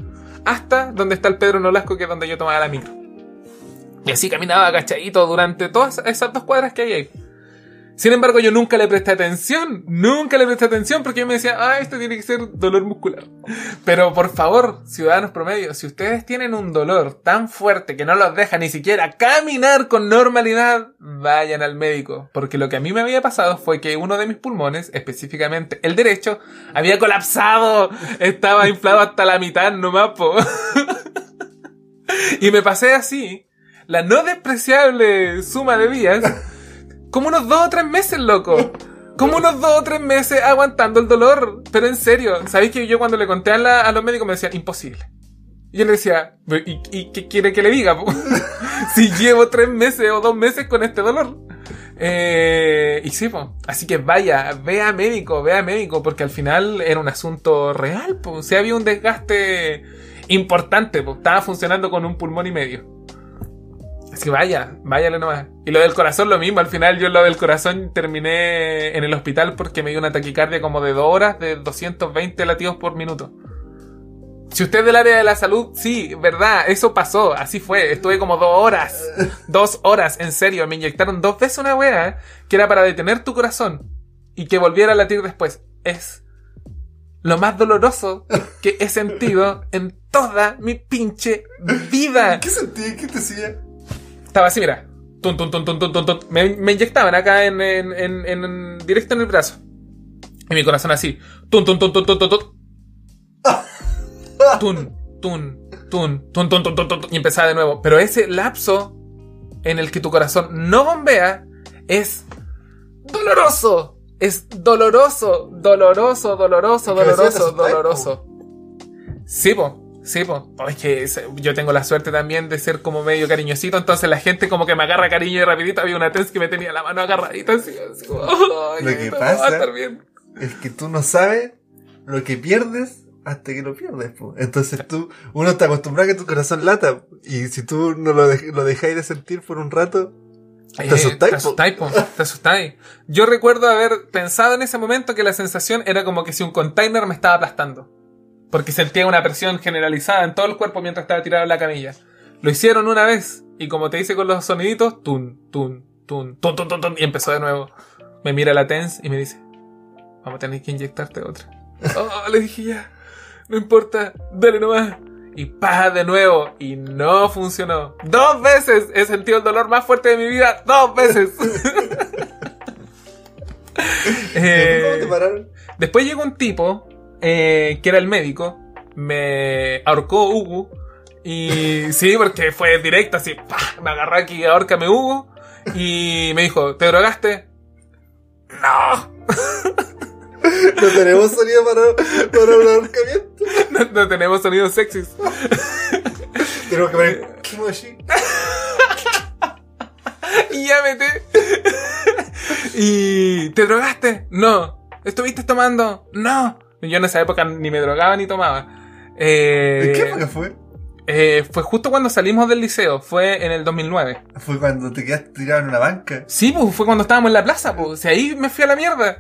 hasta donde está el Pedro Nolasco que es donde yo tomaba la micro. Y así caminaba agachadito durante todas esas dos cuadras que hay ahí. Sin embargo, yo nunca le presté atención. Nunca le presté atención porque yo me decía, ah, esto tiene que ser dolor muscular. Pero por favor, ciudadanos promedio, si ustedes tienen un dolor tan fuerte que no los deja ni siquiera caminar con normalidad, vayan al médico. Porque lo que a mí me había pasado fue que uno de mis pulmones, específicamente el derecho, había colapsado. Estaba inflado hasta la mitad nomás, po. y me pasé así, la no despreciable suma de días, como unos dos o tres meses, loco. Como unos dos o tres meses aguantando el dolor. Pero en serio, ¿sabéis que yo cuando le conté a, la- a los médicos me decían, imposible? Y yo le decía, ¿y, y qué quiere que le diga? si llevo tres meses o dos meses con este dolor. Eh, y sí, po. así que vaya, vea médico, vea médico, porque al final era un asunto real, pues. O sea, había un desgaste importante, pues. Estaba funcionando con un pulmón y medio. Así que vaya, váyale nomás. Y lo del corazón lo mismo, al final yo lo del corazón terminé en el hospital porque me dio una taquicardia como de dos horas de 220 latidos por minuto. Si usted es del área de la salud, sí, verdad, eso pasó, así fue. Estuve como dos horas, dos horas, en serio. Me inyectaron dos veces una wea que era para detener tu corazón y que volviera a latir después. Es lo más doloroso que he sentido en toda mi pinche vida. ¿Qué sentí? ¿Qué te hacía? Estaba así, mira. Tun, tun, tun, me, me, inyectaban acá en, en, en, en, directo en el brazo. Y mi corazón así. Tun, tun, tun, tun, tun, tun. Tun, tun, tun, tun, tun, Y empezaba de nuevo. Pero ese lapso en el que tu corazón no bombea es doloroso. Es doloroso, doloroso, doloroso, doloroso, doloroso. Sí, po. Sí. Oh, es que yo tengo la suerte también de ser como medio cariñosito, entonces la gente como que me agarra cariño y rapidito. Había una tens que me tenía la mano agarradita así, así como, "Ay, Lo que pasa- estar bien". Es que tú no sabes lo que pierdes hasta que lo pierdes, po. Entonces tú, uno está acostumbrado a que tu corazón lata. Y si tú no lo, dej- lo dejáis de sentir por un rato, Eh, te asustáis, Te po. asustáis, po. Te asustáis. Yo recuerdo haber pensado en ese momento que la sensación era como que si un container me estaba aplastando. Porque sentía una presión generalizada en todo el cuerpo mientras estaba tirado en la camilla. Lo hicieron una vez y como te dice con los soniditos, tun, tun, tun, tun, tun, tun, tun, y empezó de nuevo. Me mira la TENS y me dice, vamos a tener que inyectarte otra. Oh, le dije ya, no importa, dale nomás. Y pa de nuevo. Y no funcionó. Dos veces he sentido el dolor más fuerte de mi vida. Dos veces. Eh, ¿cómo te pararon? después llegó un tipo eh, que era el médico. Me ahorcó Hugo. Y sí, porque fue directo así. ¡pah! Me agarró aquí, ahorcame Hugo. Y me dijo, ¿te drogaste? No. No tenemos sonido para, para un ahorcamiento. No, no tenemos sonidos sexys. Tenemos que poner Kimoshi. Y ya vete. ¿Y te drogaste? No. ¿Estuviste tomando? No. Yo en esa época ni me drogaba ni tomaba. Eh, ¿En qué época fue? Eh, fue justo cuando salimos del liceo. Fue en el 2009. Fue cuando te quedaste tirado en una banca. Sí, pues fue cuando estábamos en la plaza, pues. Si ahí me fui a la mierda.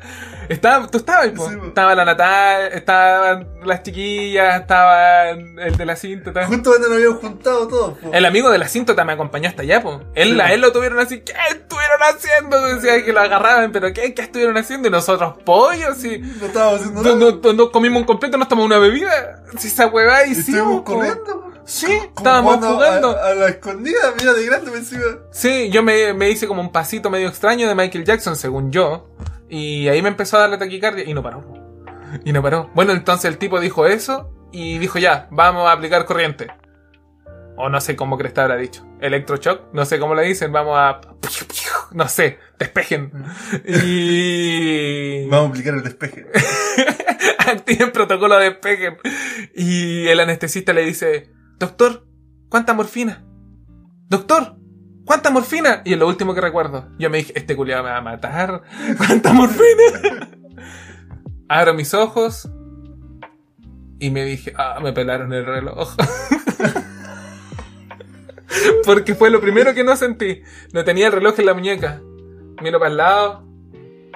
Estaba, tú estabas, pues. Sí, pues. Estaba la Natal, estaban las chiquillas, estaba el de la cinta. tal. Justo cuando nos habíamos juntado todos. po. El amigo de la cinta me acompañó hasta allá, pues. Él, Sí. a él lo tuvieron así, ¿qué estuvieron haciendo? Decía que lo agarraban, pero ¿qué, qué estuvieron haciendo? Y nosotros, pollo, sí. No estábamos haciendo nada. no- no comimos un completo, nos tomamos una bebida. Si esa huevada Y hicimos. Estuvimos po. corriendo. Sí, estábamos jugando. A, a la escondida, mira, de grande me encima. Sí, yo me, me hice como un pasito medio extraño de Michael Jackson, según yo. Y ahí me empezó a dar la taquicardia y no paró. Y no paró. Bueno, entonces el tipo dijo eso y dijo ya, vamos a aplicar corriente. O no sé cómo Cresta habrá dicho. Electroshock, no sé cómo le dicen, vamos a... No sé, despejen. Y... Vamos a aplicar el despeje. Activen protocolo de despeje. Y el anestesista le dice, doctor, ¿cuánta morfina? Doctor, ¿cuánta morfina? Y es lo último que recuerdo. Yo me dije, este culiado me va a matar. ¿Cuánta morfina? Abro mis ojos y me dije, ah, me pelaron el reloj. Porque fue lo primero que no sentí. No tenía el reloj en la muñeca. Miro para el lado.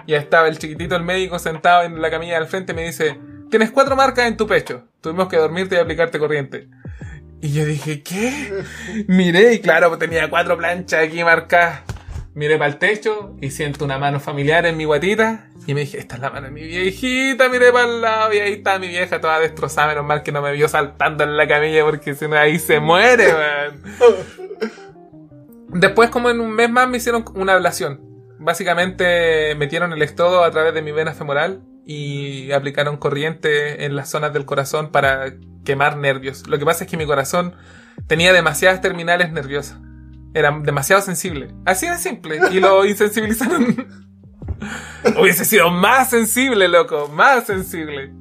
Ya estaba el chiquitito, el médico, sentado en la camilla del frente. Me dice: Tienes cuatro marcas en tu pecho. Tuvimos que dormirte y aplicarte corriente. Y yo dije: ¿Qué? Miré y claro, pues tenía cuatro planchas aquí marcadas. Miré para el techo y siento una mano familiar en mi guatita. Y me dije: Esta es la mano de mi viejita. Miré para el lado y ahí está mi vieja toda destrozada. Menos mal que no me vio saltando en la camilla porque si no ahí se muere, man. Después, como en un mes más, me hicieron una ablación. Básicamente metieron el electrodo a través de mi vena femoral y aplicaron corriente en las zonas del corazón para quemar nervios. Lo que pasa es que mi corazón tenía demasiadas terminales nerviosas. Era demasiado sensible. Así de simple. Y lo insensibilizaron. Hubiese sido más sensible, loco. Más sensible.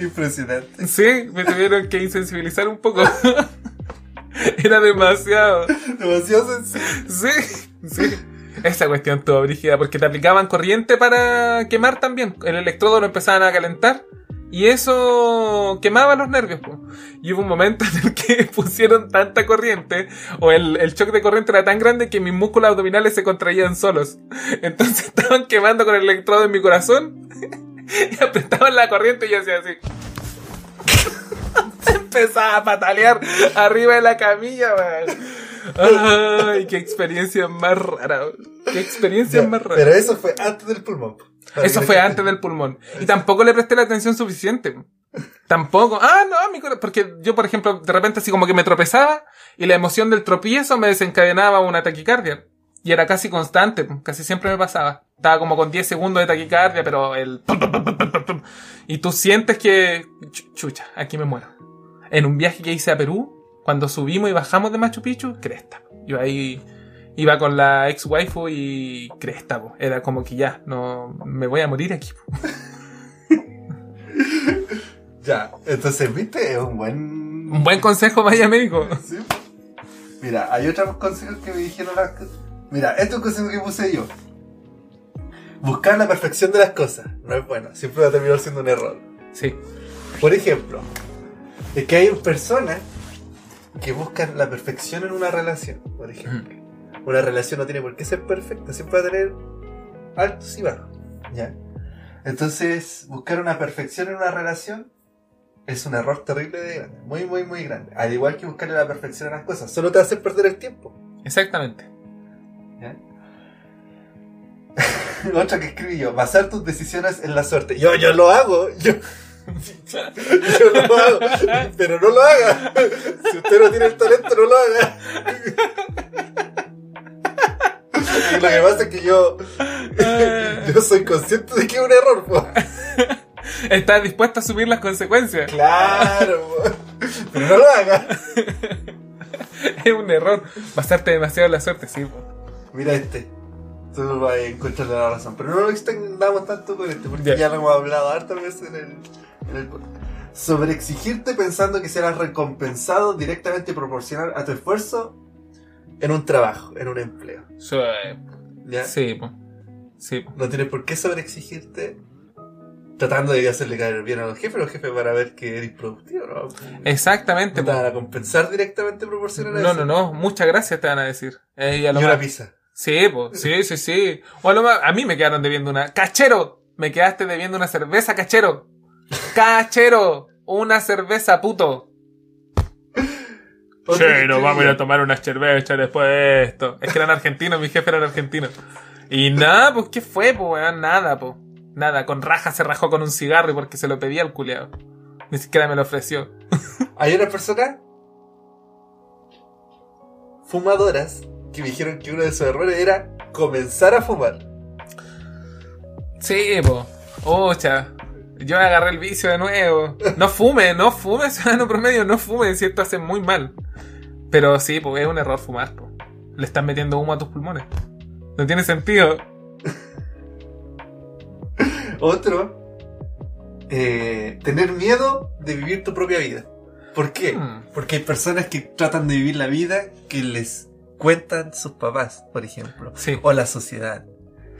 Impresionante. Sí, me tuvieron que insensibilizar un poco. Era demasiado. Demasiado sencillo. Sí, sí. Esa cuestión estuvo brígida porque te aplicaban corriente para quemar también. El electrodo lo empezaban a calentar y eso quemaba los nervios. po. Y hubo un momento en el que pusieron tanta corriente o el, el shock de corriente era tan grande que mis músculos abdominales se contraían solos. Entonces estaban quemando con el electrodo en mi corazón y apretaban la corriente y yo hacía así. empezaba a patalear arriba de la camilla, weón. Ay, qué experiencia más rara. Qué experiencia Ya, más rara. Pero eso fue antes del pulmón. Eso fue antes del pulmón. Y tampoco le presté la atención suficiente. Tampoco. Ah, no, mi cora- Porque yo, por ejemplo, de repente así como que me tropezaba y la emoción del tropiezo me desencadenaba una taquicardia. Y era casi constante, casi siempre me pasaba. Estaba como con 10 segundos de taquicardia, pero el... Y tú sientes que... ch- Chucha, aquí me muero. En un viaje que hice a Perú, cuando subimos y bajamos de Machu Picchu, cresta. Yo ahí iba con la ex waifu y cresta, po. era como que ya, no me voy a morir aquí. Ya, entonces, ¿viste? Es un buen... Un buen consejo, vaya médico. Sí. Mira, hay otros consejos que me dijeron las. Mira, este es un consejo que puse yo. Buscar la perfección de las cosas. No es bueno, siempre va a terminar siendo un error. Sí. Por ejemplo, es que hay personas que buscan la perfección en una relación, por ejemplo. Una relación no tiene por qué ser perfecta, siempre va a tener altos y bajos. ¿ya? Entonces, buscar una perfección en una relación es un error terrible de grande. Muy, muy, muy grande. Al igual que buscarle la perfección a las cosas, solo te hace perder el tiempo. Exactamente. ¿ya? Otra que escribí yo, basar tus decisiones en la suerte. Yo, yo lo hago, yo, yo lo hago, pero no lo haga. Si usted no tiene el talento, no lo haga. Y lo que pasa es que yo, yo soy consciente de que es un error. po. Estás dispuesto a asumir las consecuencias. Claro, po. pero no lo haga. Es un error. Basarte demasiado en la suerte, sí. po. Mira este. Tú vas a encontrar la razón. Pero no lo extendamos tanto con este, porque Ya. ya, lo hemos hablado hartas veces en el, el. Sobre exigirte pensando que serás recompensado directamente proporcional a tu esfuerzo en un trabajo, en un empleo. Eh, ¿ya? sí, po. Sí, po. No tienes por qué sobreexigirte tratando de hacerle caer bien a los jefes. Los jefes van a ver que eres productivo, ¿no? Exactamente, No te van a compensar directamente proporcional a No, eso. no, no. Muchas gracias te van a decir. Eh, y a Y lo una pizza. Sí, pues, sí, sí, sí. O a lo más, a mí me quedaron debiendo una. ¡Cachero! Me quedaste debiendo una cerveza, cachero. ¡Cachero! Una cerveza, puto. Sí, nos vamos a ir a tomar una cerveza después de esto. Es que eran argentinos, mi jefe era argentino. Y nada, pues, ¿qué fue, pues, weón? Nada, pues. Nada, con raja se rajó con un cigarro y porque se lo pedía al culiado. Ni siquiera me lo ofreció. Hay unas personas fumadoras que me dijeron que uno de sus errores era comenzar a fumar. Sí, po. Ocha. Yo agarré el vicio de nuevo. No fume, no fume, ciudadano promedio, no fume, si esto hace muy mal. Pero sí, pues es un error fumar, po. Le estás metiendo humo a tus pulmones. No tiene sentido. Otro, eh, tener miedo de vivir tu propia vida. ¿Por qué? Hmm. Porque hay personas que tratan de vivir la vida que les cuentan sus papás, por ejemplo, Sí. o la sociedad.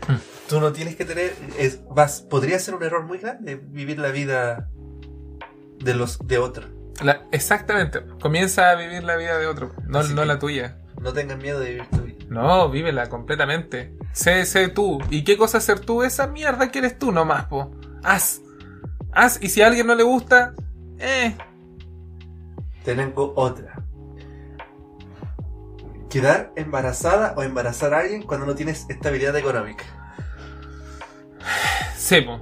Tú no tienes que tener, es, vas, podría ser un error muy grande vivir la vida de los de otros. La- exactamente. Comienza a vivir la vida de otro, no, no la tuya. No tengan miedo de vivir tu vida. No, vívela completamente. Sé, sé tú. ¿Y qué cosa ser tú? Esa mierda que eres tú nomás, po. Haz. Haz. Y si a alguien no le gusta, eh. Tengo otra. Quedar embarazada o embarazar a alguien cuando no tienes estabilidad económica. Sí, po,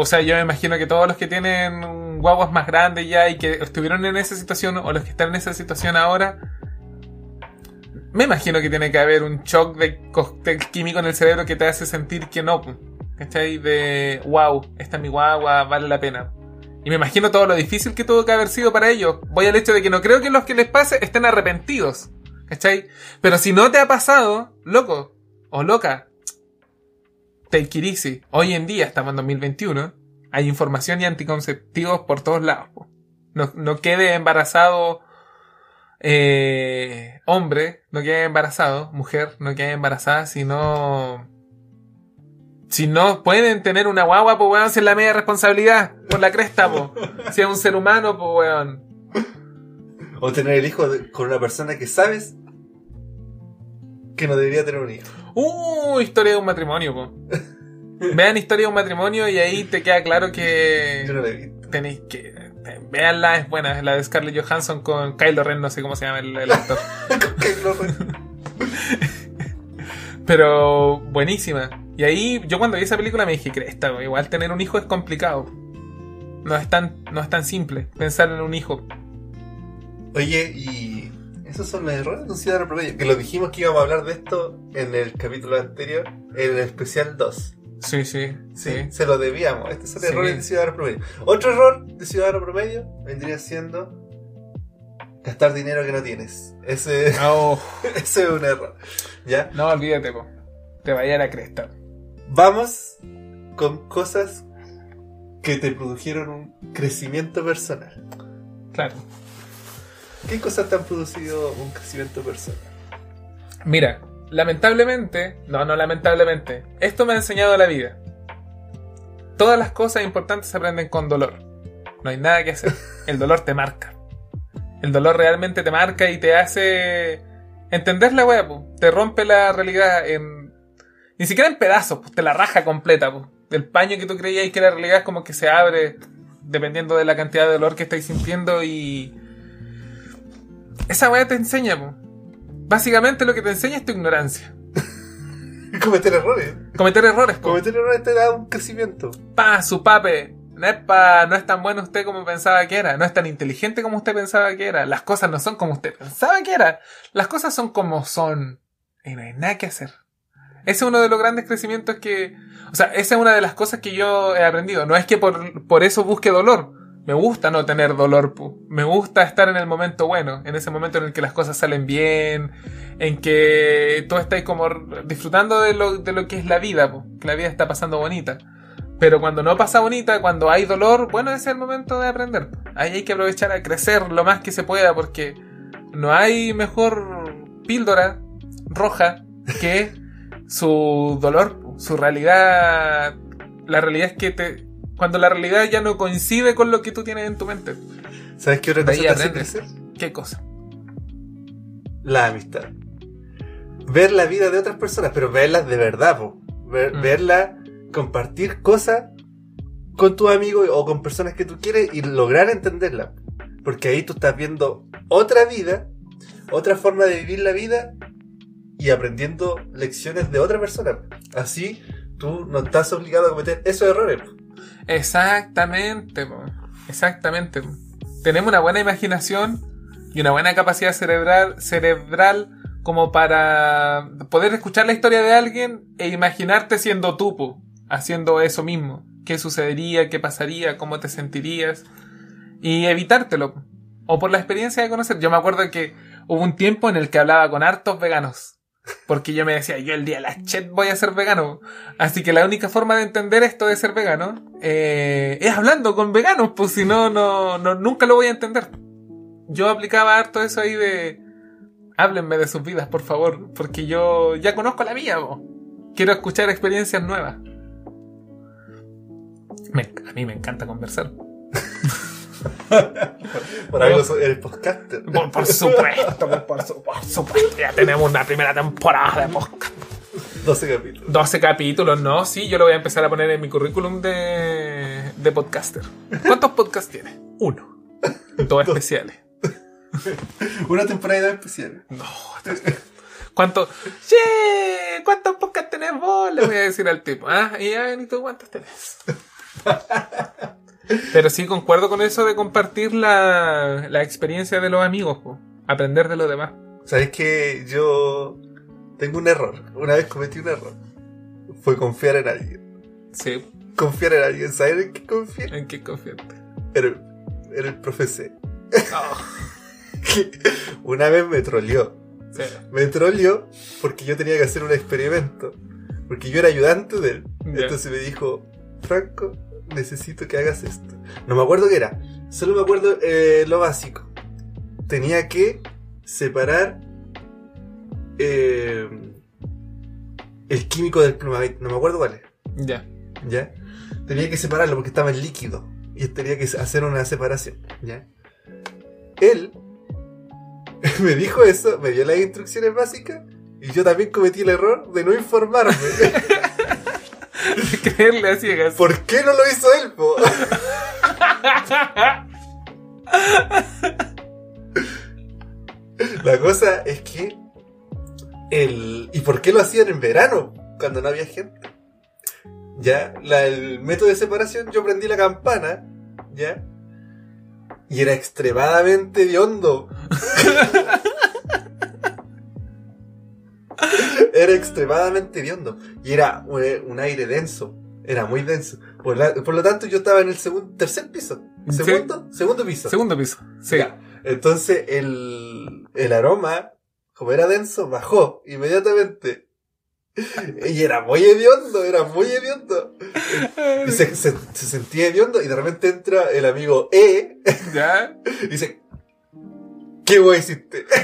o sea, yo me imagino que todos los que tienen guaguas más grandes ya y que estuvieron en esa situación o los que están en esa situación ahora, me imagino que tiene que haber un shock de cóctel químico en el cerebro que te hace sentir que no. ¿cachai? De, wow, esta es mi guagua, vale la pena. Y me imagino todo lo difícil que tuvo que haber sido para ellos. Voy al hecho de que no creo que los que les pase estén arrepentidos. ¿Cachai? Pero si no te ha pasado, loco o loca, take it. Hoy en día, estamos en 2021, hay información y anticonceptivos por todos lados. No, no quede embarazado eh, hombre, no quede embarazado, mujer, no quede embarazada, si no... Si no pueden tener una guagua, pues weón, si es la media responsabilidad por la cresta, po. Si es un ser humano, pues weón. O tener el hijo de- con una persona que sabes que no debería tener un hijo. Uh, historia de un matrimonio, po. Vean historia de un matrimonio y ahí te queda claro que Yo no visto. tenéis que Véanla, es buena. Es la de Scarlett Johansson con Kylo Ren, no sé cómo se llama el, el actor. Kylo Ren. Pero buenísima. Y ahí yo cuando vi esa película me dije, cresta, igual tener un hijo es complicado. No es tan, no es tan simple pensar en un hijo. Oye, y esos son los errores de un ciudadano promedio. Que lo dijimos que íbamos a hablar de esto en el capítulo anterior, en el especial 2. Sí, sí, Sí, sí. se lo debíamos. Estos son Sí. errores de ciudadano promedio. Otro error de ciudadano promedio vendría siendo gastar dinero que no tienes. Ese, Oh, ese es un error. ¿Ya? no, olvídate, po. Te vaya a la cresta. Vamos con cosas que te produjeron un crecimiento personal. Claro. ¿Qué cosas te han producido un crecimiento personal? Mira, lamentablemente, no, no lamentablemente, esto me ha enseñado la vida. Todas las cosas importantes se aprenden con dolor. No hay nada que hacer. El dolor te marca. El dolor realmente te marca y te hace entender la wea, po. Te rompe la realidad en. Ni siquiera en pedazos, pues te la raja completa, po. El paño que tú creías que la realidad es como que se abre dependiendo de la cantidad de dolor que estáis sintiendo y. Esa wea te enseña, po. Básicamente lo que te enseña es tu ignorancia. Cometer errores. Cometer errores, po. Cometer errores te da un crecimiento. Pa, su pape. No es, pa- no es tan bueno usted como pensaba que era. No es tan inteligente como usted pensaba que era. Las cosas no son como usted pensaba que era. Las cosas son como son. Y no hay nada que hacer. Ese es uno de los grandes crecimientos que... O sea, esa es una de las cosas que yo he aprendido. No es que por, por eso busque dolor. Me gusta no tener dolor. Me gusta estar en el momento bueno. En ese momento en el que las cosas salen bien. En que tú estás como disfrutando de lo, de lo que es la vida. Que la vida está pasando bonita. Pero cuando no pasa bonita, cuando hay dolor, bueno, ese es el momento de aprender. Ahí hay que aprovechar a crecer lo más que se pueda porque no hay mejor píldora roja que su dolor, su realidad. La realidad es que te... Cuando la realidad ya no coincide con lo que tú tienes en tu mente. ¿Sabes qué otra cosa te hace crecer? ¿Qué cosa? La amistad. Ver la vida de otras personas, pero verlas de verdad, po. Ver, Mm. verla, compartir cosas con tus amigos o con personas que tú quieres y lograr entenderla. Porque ahí tú estás viendo otra vida, otra forma de vivir la vida y aprendiendo lecciones de otra persona. Así tú no estás obligado a cometer esos errores. Exactamente, exactamente. Tenemos una buena imaginación y una buena capacidad cerebral, cerebral como para poder escuchar la historia de alguien e imaginarte siendo tú, haciendo eso mismo. ¿Qué sucedería? ¿Qué pasaría? ¿Cómo te sentirías? Y evitártelo. O por la experiencia de conocer. Yo me acuerdo que hubo un tiempo en el que hablaba con hartos veganos. Porque yo me decía, yo el día de la chet voy a ser vegano. Así que la única forma de entender esto de ser vegano eh, es hablando con veganos, pues si no, no, no, nunca lo voy a entender. Yo aplicaba harto eso ahí de, háblenme de sus vidas, por favor, porque yo ya conozco la mía, quiero escuchar experiencias nuevas. A mí me encanta conversar. Por algo eres podcaster. Por, por supuesto, por, por su- por supuesto, ya tenemos una primera temporada de podcast. 12 capítulos. 12 capítulos, ¿no? Sí, yo lo voy a empezar a poner en mi currículum de, de podcaster. ¿Cuántos podcasts tiene? Uno. Dos especiales. Una temporada especial. ¿Cuántos? ¡Che! ¿Cuántos podcasts tenés vos? Le voy a decir al tipo. Ah, ¿y tú cuántos tenés? Pero sí concuerdo con eso de compartir la, la experiencia de los amigos, po. aprender de los demás. ¿Sabes que yo tengo un error? Una vez cometí un error. Fue confiar en alguien. Sí, Confiar en alguien. ¿Sabes en qué confié? ¿en qué confiante? En el, en el profesor. Oh, una vez me troleó. sí. Me troleó porque yo tenía que hacer un experimento. Porque yo era ayudante de él. Ya. Entonces me dijo, Franco, necesito que hagas esto. No me acuerdo qué era. Solo me acuerdo eh, lo básico. Tenía que separar eh, el químico del plumavit. No me acuerdo cuál es. Ya. ¿Ya? Tenía que separarlo porque estaba en líquido. Y tenía que hacer una separación. ¿Ya? Él me dijo eso, me dio las instrucciones básicas. Y yo también cometí el error de no informarme. Creerle a ciegas. ¿Por qué no lo hizo él, po? La cosa es que el ¿y por qué lo hacían en verano cuando no había gente? Ya, la- el método de separación yo prendí la campana, ya, y era extremadamente hediondo. era extremadamente hediondo y era un, un aire denso, era muy denso. Por, la- por lo tanto, yo estaba en el segundo, tercer piso, Sí. segundo, segundo piso. Segundo piso. Sí. Ya. Entonces el, el aroma, como era denso, bajó inmediatamente. Y era muy hediondo, era muy hediondo. Y se, se- se sentía hediondo y de repente entra el amigo E ¿Ya? y dice, ¿qué wey hiciste?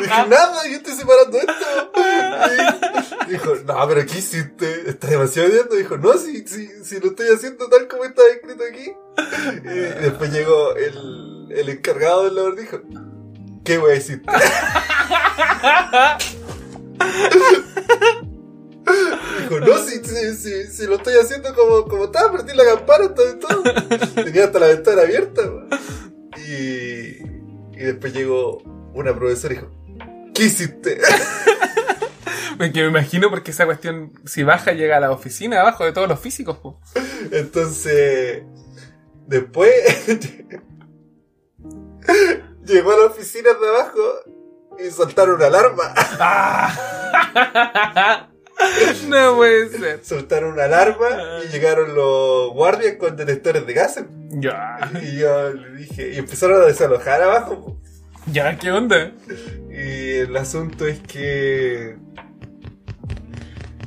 Dije, nada, yo estoy separando esto. Y dijo, no, pero ¿qué hiciste? Está demasiado hediondo. Dijo, no, si, si, si lo estoy haciendo tal como está escrito aquí. Y después llegó el, el encargado del labor dijo, ¿qué wey hiciste? Dijo, no, si, si, si, si lo estoy haciendo como, como estaba, prendí la campana, todo, y todo. Tenía hasta la ventana abierta. weón. Y, y después llegó una profesora y dijo, ¿qué hiciste? Me, que me imagino porque esa cuestión, si baja, llega a la oficina abajo de todos los físicos, po. Entonces, después llegó a la oficina de abajo y soltaron una alarma. no puede ser. Soltaron una alarma y llegaron los guardias con detectores de gases. Ya. Y yo le dije, y empezaron a desalojar abajo. Ya, ¿qué onda? Y el asunto es que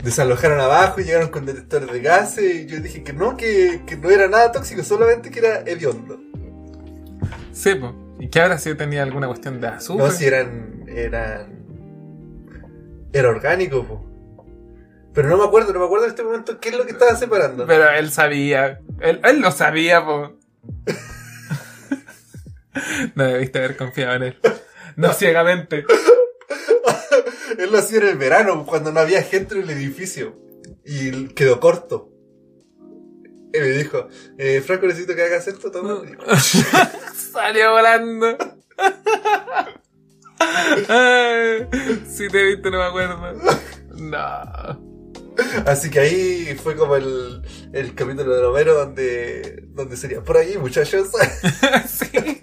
desalojaron abajo y llegaron con detectores de gases. Y yo dije que no, que, que no era nada tóxico, solamente que era hediondo. Sí, po. ¿Y qué habrá sido? ¿Tenía alguna cuestión de azúcar? No, si eran. eran. Era orgánico, po. Pero no me acuerdo, no me acuerdo en este momento qué es lo que estaba separando. Pero él sabía. Él, él lo sabía, po. no debiste haber confiado en él. No ciegamente. Él lo hacía en el verano, cuando no había gente en el edificio. Y quedó corto. Y me dijo, eh, Franco, necesito que hagas esto, toma. Salió volando. Ay, si te viste, no me acuerdo. No. Así que ahí fue como el, el capítulo de Romero donde, donde sería por allí, muchachos. sí.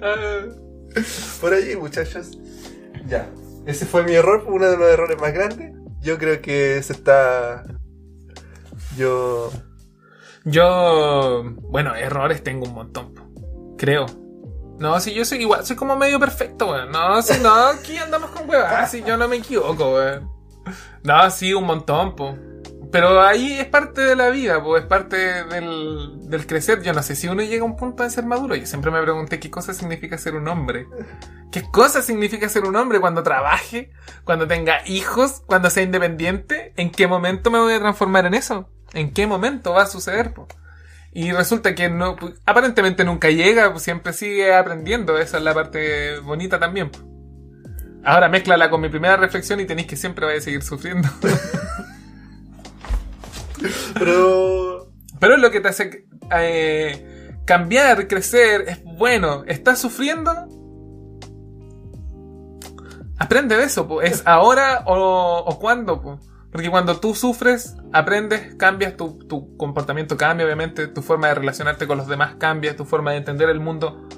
Ah, por allí, muchachos. Ya. Ese fue mi error, uno de los errores más grandes. Yo creo que se está. Yo. Yo, bueno, errores tengo un montón, creo. No, si yo soy igual, soy como medio perfecto, weón. No, si no, aquí andamos con huevas, si yo no me equivoco, weón. No, sí, un montón, po. Pero ahí es parte de la vida, pues, es parte del, del crecer. Yo no sé si uno llega a un punto de ser maduro. Yo siempre me pregunté qué cosa significa ser un hombre. ¿Qué cosa significa ser un hombre cuando trabaje, cuando tenga hijos, cuando sea independiente? ¿En qué momento me voy a transformar en eso? ¿En qué momento va a suceder? po? Y resulta que no, aparentemente nunca llega, pues, siempre sigue aprendiendo. Esa es la parte bonita también. po. Ahora mézclala con mi primera reflexión y tenéis que siempre vaya a seguir sufriendo. Pero. Pero es lo que te hace eh, cambiar, crecer, es bueno. ¿Estás sufriendo? Aprende de eso, po. ¿es ahora o, o cuándo? po? Porque cuando tú sufres, aprendes, cambias, tu, tu comportamiento cambia, obviamente, tu forma de relacionarte con los demás cambia, tu forma de entender el mundo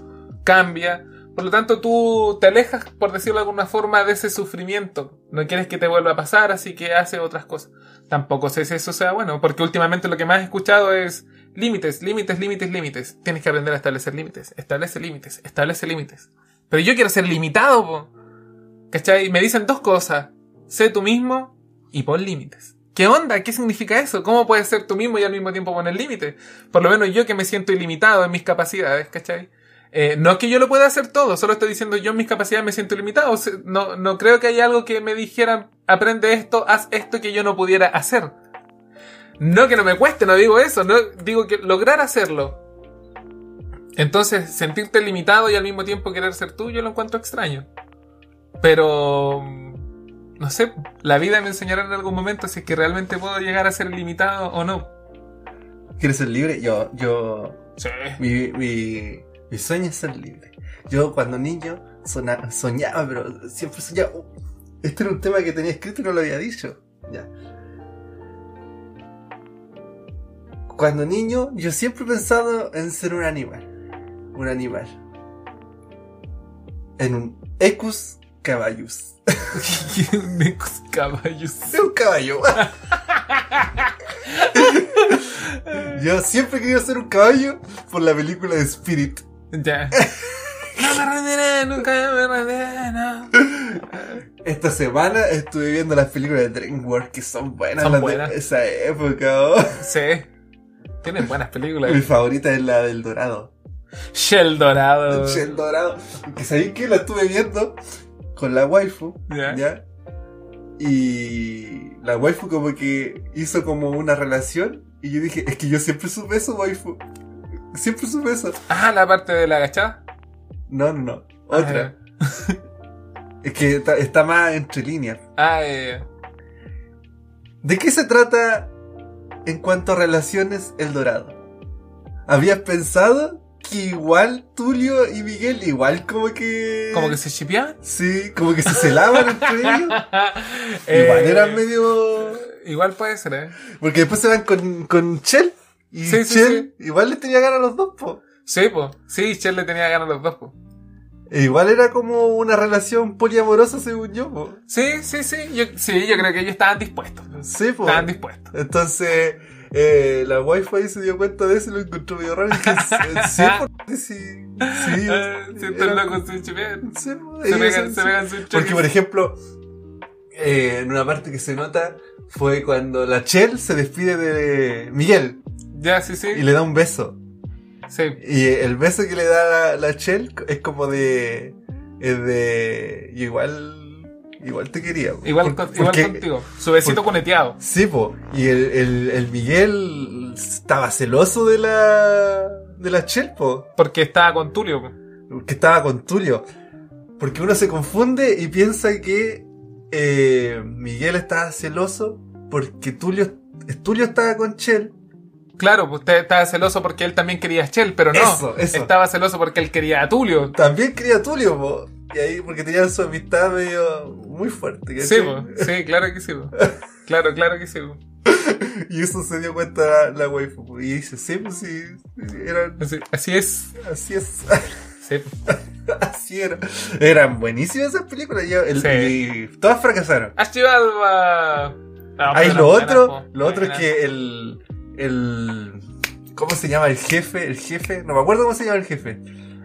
cambia. Por lo tanto, tú te alejas, por decirlo de alguna forma, de ese sufrimiento. No quieres que te vuelva a pasar, así que haces otras cosas. Tampoco sé si eso sea bueno, porque últimamente lo que más he escuchado es límites, límites, límites, límites. Tienes que aprender a establecer límites, establece límites, establece límites. Pero yo quiero ser limitado, po. ¿Cachai? Me dicen dos cosas. Sé tú mismo y pon límites. ¿Qué onda? ¿Qué significa eso? ¿Cómo puedes ser tú mismo y al mismo tiempo poner límites? Por lo menos yo que me siento ilimitado en mis capacidades, ¿cachai? Eh, no es que yo lo pueda hacer todo, solo estoy diciendo yo en mis capacidades me siento limitado. No, no creo que haya algo que me dijeran, aprende esto, haz esto que yo no pudiera hacer. No que no me cueste, no digo eso, no digo que lograr hacerlo. Entonces, sentirte limitado y al mismo tiempo querer ser tú, yo lo encuentro extraño. Pero, no sé, la vida me enseñará en algún momento si es que realmente puedo llegar a ser limitado o no. ¿Quieres ser libre? Yo, yo, Sí. mi, mi, mi sueño es ser libre. Yo cuando niño soñaba, pero siempre soñaba. este era un tema que tenía escrito y no lo había dicho. Ya. Cuando niño, yo siempre he pensado en ser un animal. Un animal. En un Ecus caballus. Necos caballos. Es un caballo. Yo siempre querido ser un caballo por la película de Spirit. Ya. No me rendiré, nunca me rendiré, no. Esta semana estuve viendo las películas de DreamWorks que son buenas. Son las buenas. de esa época. oh. Sí. Tienen buenas Mi películas. favorita es la del Dorado. Shell Dorado. El Dorado. Que sabéis que la estuve viendo con la waifu. Ya. ¿ya? Y la waifu como que hizo como una relación. Y yo dije, es que yo siempre supe eso, waifu. Siempre supe eso. Ah, la parte de la agachada. No, no, no. Otra. Es que está, está más entre líneas. Ah, eh, ¿De qué se trata en cuanto a relaciones El Dorado? ¿Habías pensado que igual Tulio y Miguel igual como que... como que se chipeaban. Sí, como que se celaban entre ellos. Eh, Igual eran medio... Igual puede ser, eh. Porque después se van con, con Chell. Y Sí, sí, igual les tenía ganas a los dos, po. Sí, pues. Sí, Shell le tenía ganas a los dos, pues. E igual era como una relación poliamorosa según yo, po. Sí, sí, sí. Yo, sí, yo creo que ellos estaban dispuestos. Sí, po. Estaban dispuestos. Entonces, eh, la wifi ahí se dio cuenta de eso y lo encontró medio raro. Y dije, sí, porque sí, sí. Loco, se sí, po, Se pegan, son- se pegan sus Porque, por ejemplo, eh, en una parte que se nota fue cuando la Chell se despide de Miguel Ya, sí, sí. y le da un beso. Sí. Y el beso que le da la, la Chell es como de. Es de. igual. Igual te quería. po. Igual, Por- igual porque- contigo. Su besito coneteado. Sí, po. Y el, el, el Miguel estaba celoso de la. de la Chell, po. Porque estaba con Tulio. po. Que estaba con Tulio. Porque uno se confunde y piensa que eh, Miguel estaba celoso porque Tulio, Tulio estaba con Chell. Claro, pues usted estaba celoso porque él también quería a Shell, pero no. Eso, eso. Estaba celoso porque él quería a Tulio. También quería a Tulio, po. Y ahí, porque tenían su amistad medio muy fuerte. Sí, po. sí, claro que sí. po. Claro, claro que sí. po. Y eso se dio cuenta la, la waifu. po. Y dice, sí, pues sí, eran, Así, así es. así es. Sí. así era. Eran buenísimas esas películas. y, el- Sí. y todas fracasaron. No, Ahí lo buenas, otro, lo otro es que el, el, ¿cómo se llama? El jefe, el jefe, no me acuerdo cómo se llama el jefe.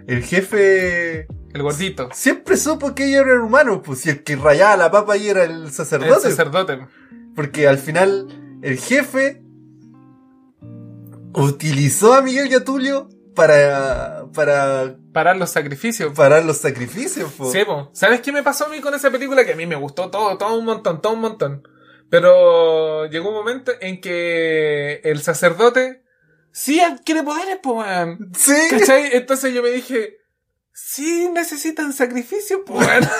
El jefe El gordito. siempre supo que ellos eran humanos, pues si el que rayaba la papa ahí era el El sacerdote. sacerdote. Porque al final el jefe utilizó a Miguel y a Tulio para, para Parar los sacrificios. parar los sacrificios. po. Sí, po. ¿Sabes qué me pasó a mí con esa película? Que a mí me gustó todo, todo un montón, todo un montón. Pero llegó un momento en que el sacerdote sí adquiere poderes, po, weón. Sí. ¿Cachai? Entonces yo me dije, sí necesitan sacrificio, po, weón.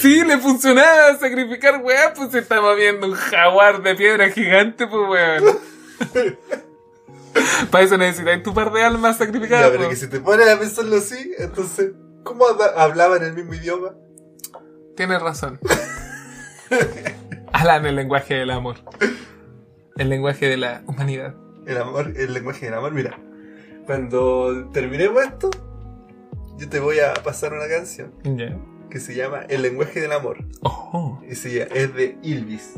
Sí, le funcionaba sacrificar, weón, pues estaba viendo un jaguar de piedra gigante, pues, weón. Para eso necesitas tu par de almas Ya, sacrificadas, pero po. que si te pones a pensarlo así, entonces, ¿cómo habla- hablaban el mismo idioma? Tienes razón. Hablan el lenguaje del amor. El lenguaje de la humanidad. El amor, el lenguaje del amor, mira. Cuando terminemos esto, yo te voy a pasar una canción que se llama El lenguaje del amor. Oh. Y se llama- es de Ilvis.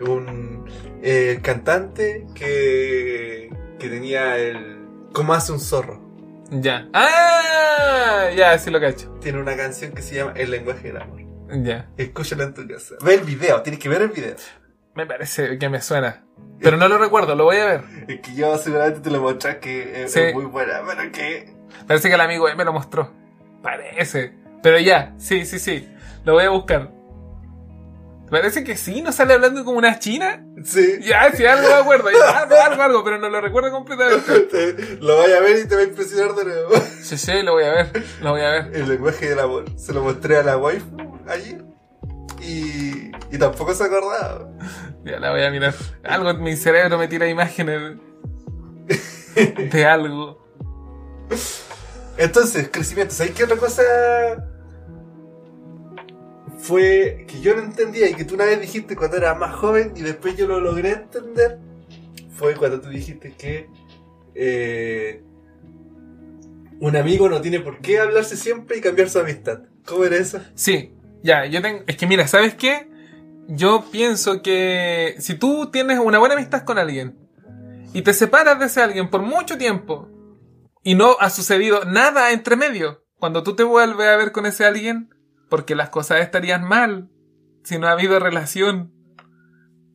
Un eh, cantante que, que tenía el... ¿Cómo hace un zorro? Ya. ¡Ah! Ya, sí lo cacho. Tiene una canción que se llama El lenguaje del amor. Ya. Escúchala en tu casa. Ve el video, tienes que ver el video. Me parece que me suena. Pero no lo recuerdo, lo voy a ver. Es que yo seguramente te lo mostré que es, Sí. es muy buena, pero que... Parece que el amigo me lo mostró. Parece. Pero ya, sí, sí, sí. Lo voy a buscar. Parece que sí, ¿no sale hablando como una china? Sí. Ya, sí, algo me acuerdo. Ya, algo, algo, algo, pero no lo recuerdo completamente. Te- lo vaya a ver y te va a impresionar de nuevo. Sí, sí, lo voy a ver. Lo voy a ver. El lenguaje del amor. Se lo mostré a la waifu allí. Y, y tampoco se acordaba. Ya la voy a mirar. Algo en mi cerebro me tira imágenes de algo. Entonces, crecimiento. ¿Sabes qué otra cosa fue que yo no entendía y que tú una vez dijiste cuando era más joven y después yo lo logré entender? Fue cuando tú dijiste que eh, un amigo no tiene por qué hablarse siempre y cambiar su amistad. ¿Cómo era eso? Sí, ya, yo tengo. Es que mira, ¿sabes qué? Yo pienso que si tú tienes una buena amistad con alguien y te separas de ese alguien por mucho tiempo y no ha sucedido nada entre medio, cuando tú te vuelves a ver con ese alguien, porque las cosas estarían mal si no ha habido relación.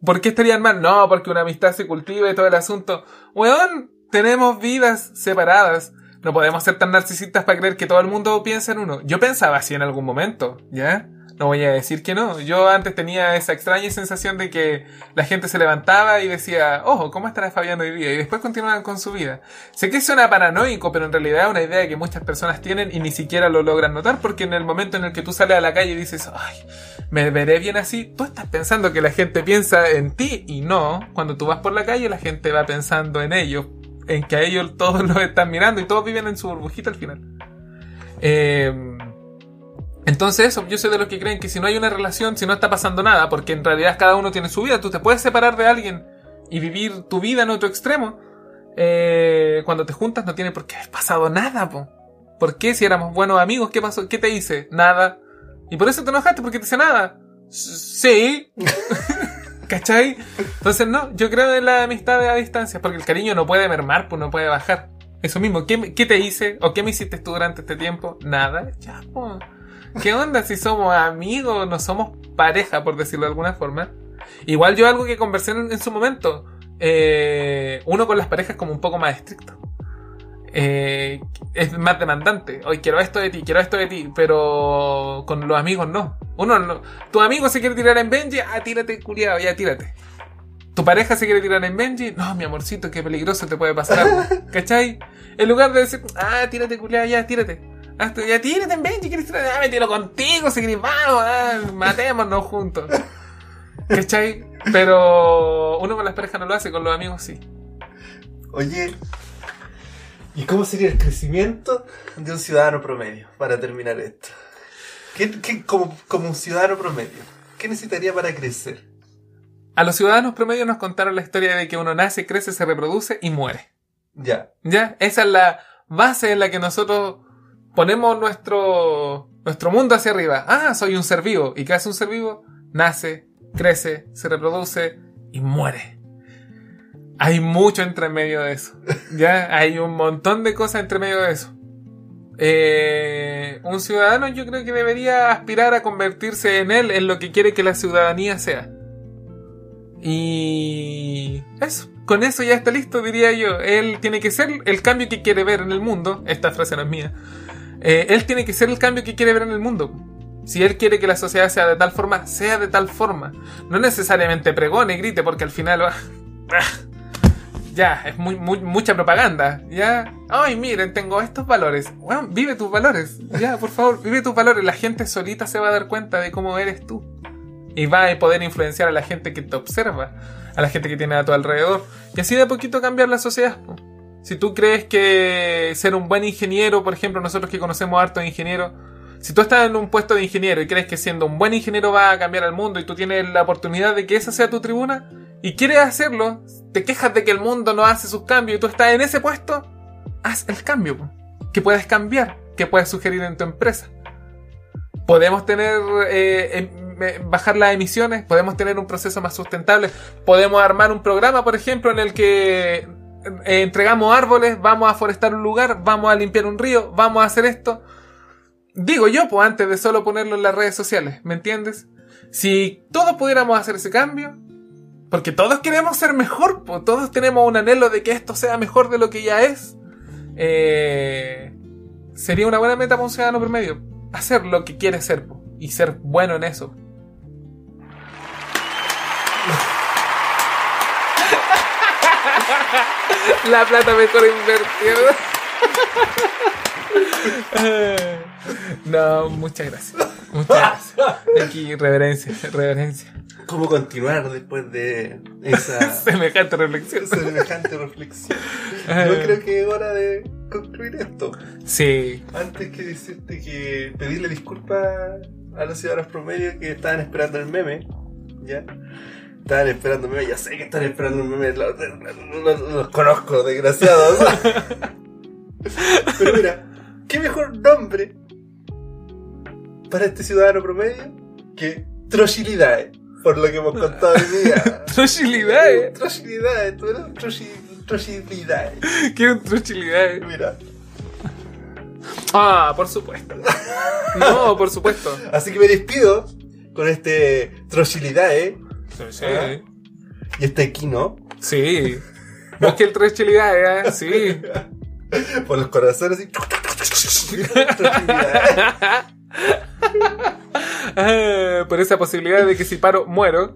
¿Por qué estarían mal? No, porque una amistad se cultiva y todo el asunto. Weón, tenemos vidas separadas. No podemos ser tan narcisistas para creer que todo el mundo piensa en uno. Yo pensaba así en algún momento, ¿ya? No voy a decir que no. Yo antes tenía esa extraña sensación de que la gente se levantaba y decía, ojo, ¿cómo estará Fabián hoy día? Y después continuaban con su vida. Sé que suena paranoico, pero en realidad es una idea que muchas personas tienen y ni siquiera lo logran notar porque en el momento en el que tú sales a la calle y dices, ay, me veré bien así, tú estás pensando que la gente piensa en ti y no. Cuando tú vas por la calle la gente va pensando en ellos, en que a ellos todos los están mirando y todos viven en su burbujita al final. Eh, entonces yo soy de los que creen que si no hay una relación, si no está pasando nada, porque en realidad cada uno tiene su vida, tú te puedes separar de alguien y vivir tu vida en otro extremo. Eh, cuando te juntas no tiene por qué haber pasado nada, po. ¿Por qué si éramos buenos amigos? ¿Qué pasó? ¿Qué te hice? Nada. Y por eso te enojaste porque te hice nada. Sí. ¿Cachai? Entonces no, yo creo en la amistad a distancia, porque el cariño no puede mermar, pues no puede bajar. Eso mismo, ¿qué, qué te hice? ¿O qué me hiciste tú durante este tiempo? Nada. Ya, pues. ¿Qué onda si somos amigos, no somos pareja, por decirlo de alguna forma? Igual yo algo que conversé en, en su momento, eh, uno con las parejas como un poco más estricto. Eh, es más demandante. Hoy quiero esto de ti, quiero esto de ti, pero con los amigos no. Uno no. Tu amigo se quiere tirar en Benji, ah, tírate, culiado, ya tírate. Tu pareja se quiere tirar en Benji, no, mi amorcito, qué peligroso te puede pasar algo. ¿Cachai? En lugar de decir, ah, tírate, culiado, ya, tírate. Hasta, ya tírate en Benji, ¿quieres tirar? Ah, me tiro contigo, si querés, vamos, ah, matémonos juntos. ¿Cachai? Pero uno con las parejas no lo hace, con los amigos sí. Oye, ¿y cómo sería el crecimiento de un ciudadano promedio para terminar esto? ¿Qué, qué- como, como un ciudadano promedio, ¿qué necesitaría para crecer? A los ciudadanos promedio nos contaron la historia de que uno nace, crece, se reproduce y muere. Ya, ¿Ya? Esa es la base en la que nosotros ponemos nuestro, nuestro mundo hacia arriba. Ah, soy un ser vivo. ¿Y qué hace un ser vivo? Nace, crece, se reproduce y muere. Hay mucho entre medio de eso. ¿Ya? Hay un montón de cosas entre medio de eso. Eh, un ciudadano yo creo que debería aspirar a convertirse en él, en lo que quiere que la ciudadanía sea. Y eso, con eso ya está listo, diría yo. Él tiene que ser el cambio que quiere ver en el mundo. Esta frase no es mía. Eh, él tiene que ser el cambio que quiere ver en el mundo. Si él quiere que la sociedad sea de tal forma, sea de tal forma. No necesariamente pregone y grite, porque al final. ah, ya, es muy- mucha propaganda. Ya, ay, miren, tengo estos valores. Bueno, vive tus valores. Ya, por favor, vive tus valores. La gente solita se va a dar cuenta de cómo eres tú. Y va a poder influenciar a la gente que te observa, a la gente que tiene a tu alrededor. Y así de a poquito cambiar la sociedad. Si tú crees que ser un buen ingeniero, por ejemplo, nosotros que conocemos harto de ingenieros, si tú estás en un puesto de ingeniero y crees que siendo un buen ingeniero va a cambiar el mundo y tú tienes la oportunidad de que esa sea tu tribuna y quieres hacerlo, te quejas de que el mundo no hace sus cambios y tú estás en ese puesto, haz el cambio. Que puedes cambiar, que puedes sugerir en tu empresa. Podemos tener, eh, em- bajar las emisiones, podemos tener un proceso más sustentable, podemos armar un programa, por ejemplo, en el que entregamos árboles, vamos a forestar un lugar, vamos a limpiar un río, vamos a hacer esto. Digo yo, pues antes de solo ponerlo en las redes sociales, ¿me entiendes? Si todos pudiéramos hacer ese cambio, porque todos queremos ser mejor, pues todos tenemos un anhelo de que esto sea mejor de lo que ya es, eh, sería una buena meta para un ciudadano promedio. Hacer lo que quiere ser po, y ser bueno en eso. La plata mejor invertida. no, muchas gracias. Muchas gracias. Aquí, reverencia, reverencia. cómo continuar después de esa Semejante reflexión. semejante reflexión. Yo creo que es hora de concluir esto. Sí. Antes que decirte que pedirle disculpas a los ciudadanos promedio que estaban esperando el meme, ¿ya? Estaban esperando el meme, ya sé que están esperando el meme, los, los- los conozco, desgraciados. Pero mira, ¿qué mejor nombre para este ciudadano promedio que Trochilidae? Por lo que hemos contado hoy día. Trochilidae. Trochilidae, tú eres Trochilidae. Quiero un trochilidae. Mira. Ah, por supuesto. No, por supuesto. Así que me despido con este Trochilidae Sí. y este Kino Sí. Busque el trochilidae, ¿eh? Sí. por los corazones y. Ah, por esa posibilidad de que si paro, muero.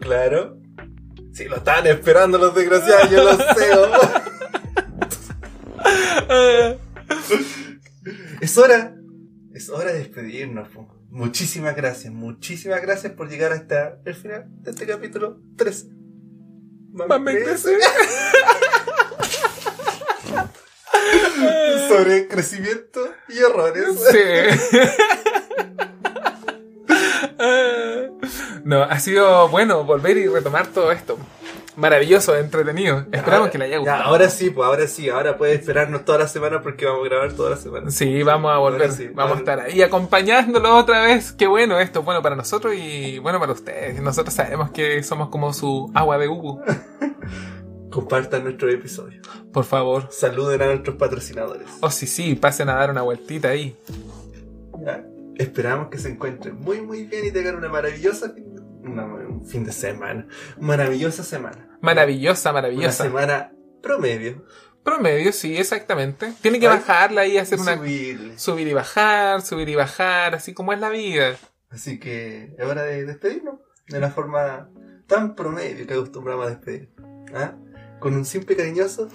Claro. Sí, lo estaban esperando los desgraciados, yo lo sé. ¿no? Ah, Es hora. Es hora de despedirnos. po. Muchísimas gracias, muchísimas gracias por llegar hasta el final de este capítulo 3. Mame. Sobre crecimiento y errores. Sí. No, ha sido bueno volver y retomar todo esto. Maravilloso, entretenido. Esperamos Ahora- que le haya ya, gustado. ahora sí, pues ahora sí, ahora puedes esperarnos toda la semana porque vamos a grabar toda la semana. Sí, vamos a volver. Sí, vamos a estar ahí acompañándolo otra vez. Qué bueno esto, bueno para nosotros y bueno para ustedes. Nosotros sabemos que somos como su agua de Hugo. Compartan nuestro episodio. Por favor. Saluden a nuestros patrocinadores. Oh, sí, sí, pasen a dar una vueltita ahí. Ya, Esperamos que se encuentren muy muy bien y tengan una maravillosa una- un fin de semana. Maravillosa semana. Maravillosa, Una maravillosa. semana promedio. Promedio, sí, exactamente. Tiene que Ay, bajarla y hacer una... Subir y bajar, subir y bajar, así como es la vida. Así que es hora de despedirnos de la forma tan promedio que acostumbramos a despedir. ¿Ah? Con un simple cariñoso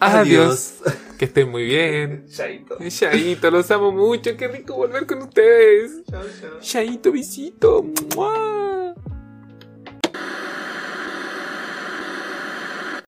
Adiós. Que estén muy bien. Chaito. Chaito, los amo mucho. Qué rico volver con ustedes. Chao, chao. Chaito.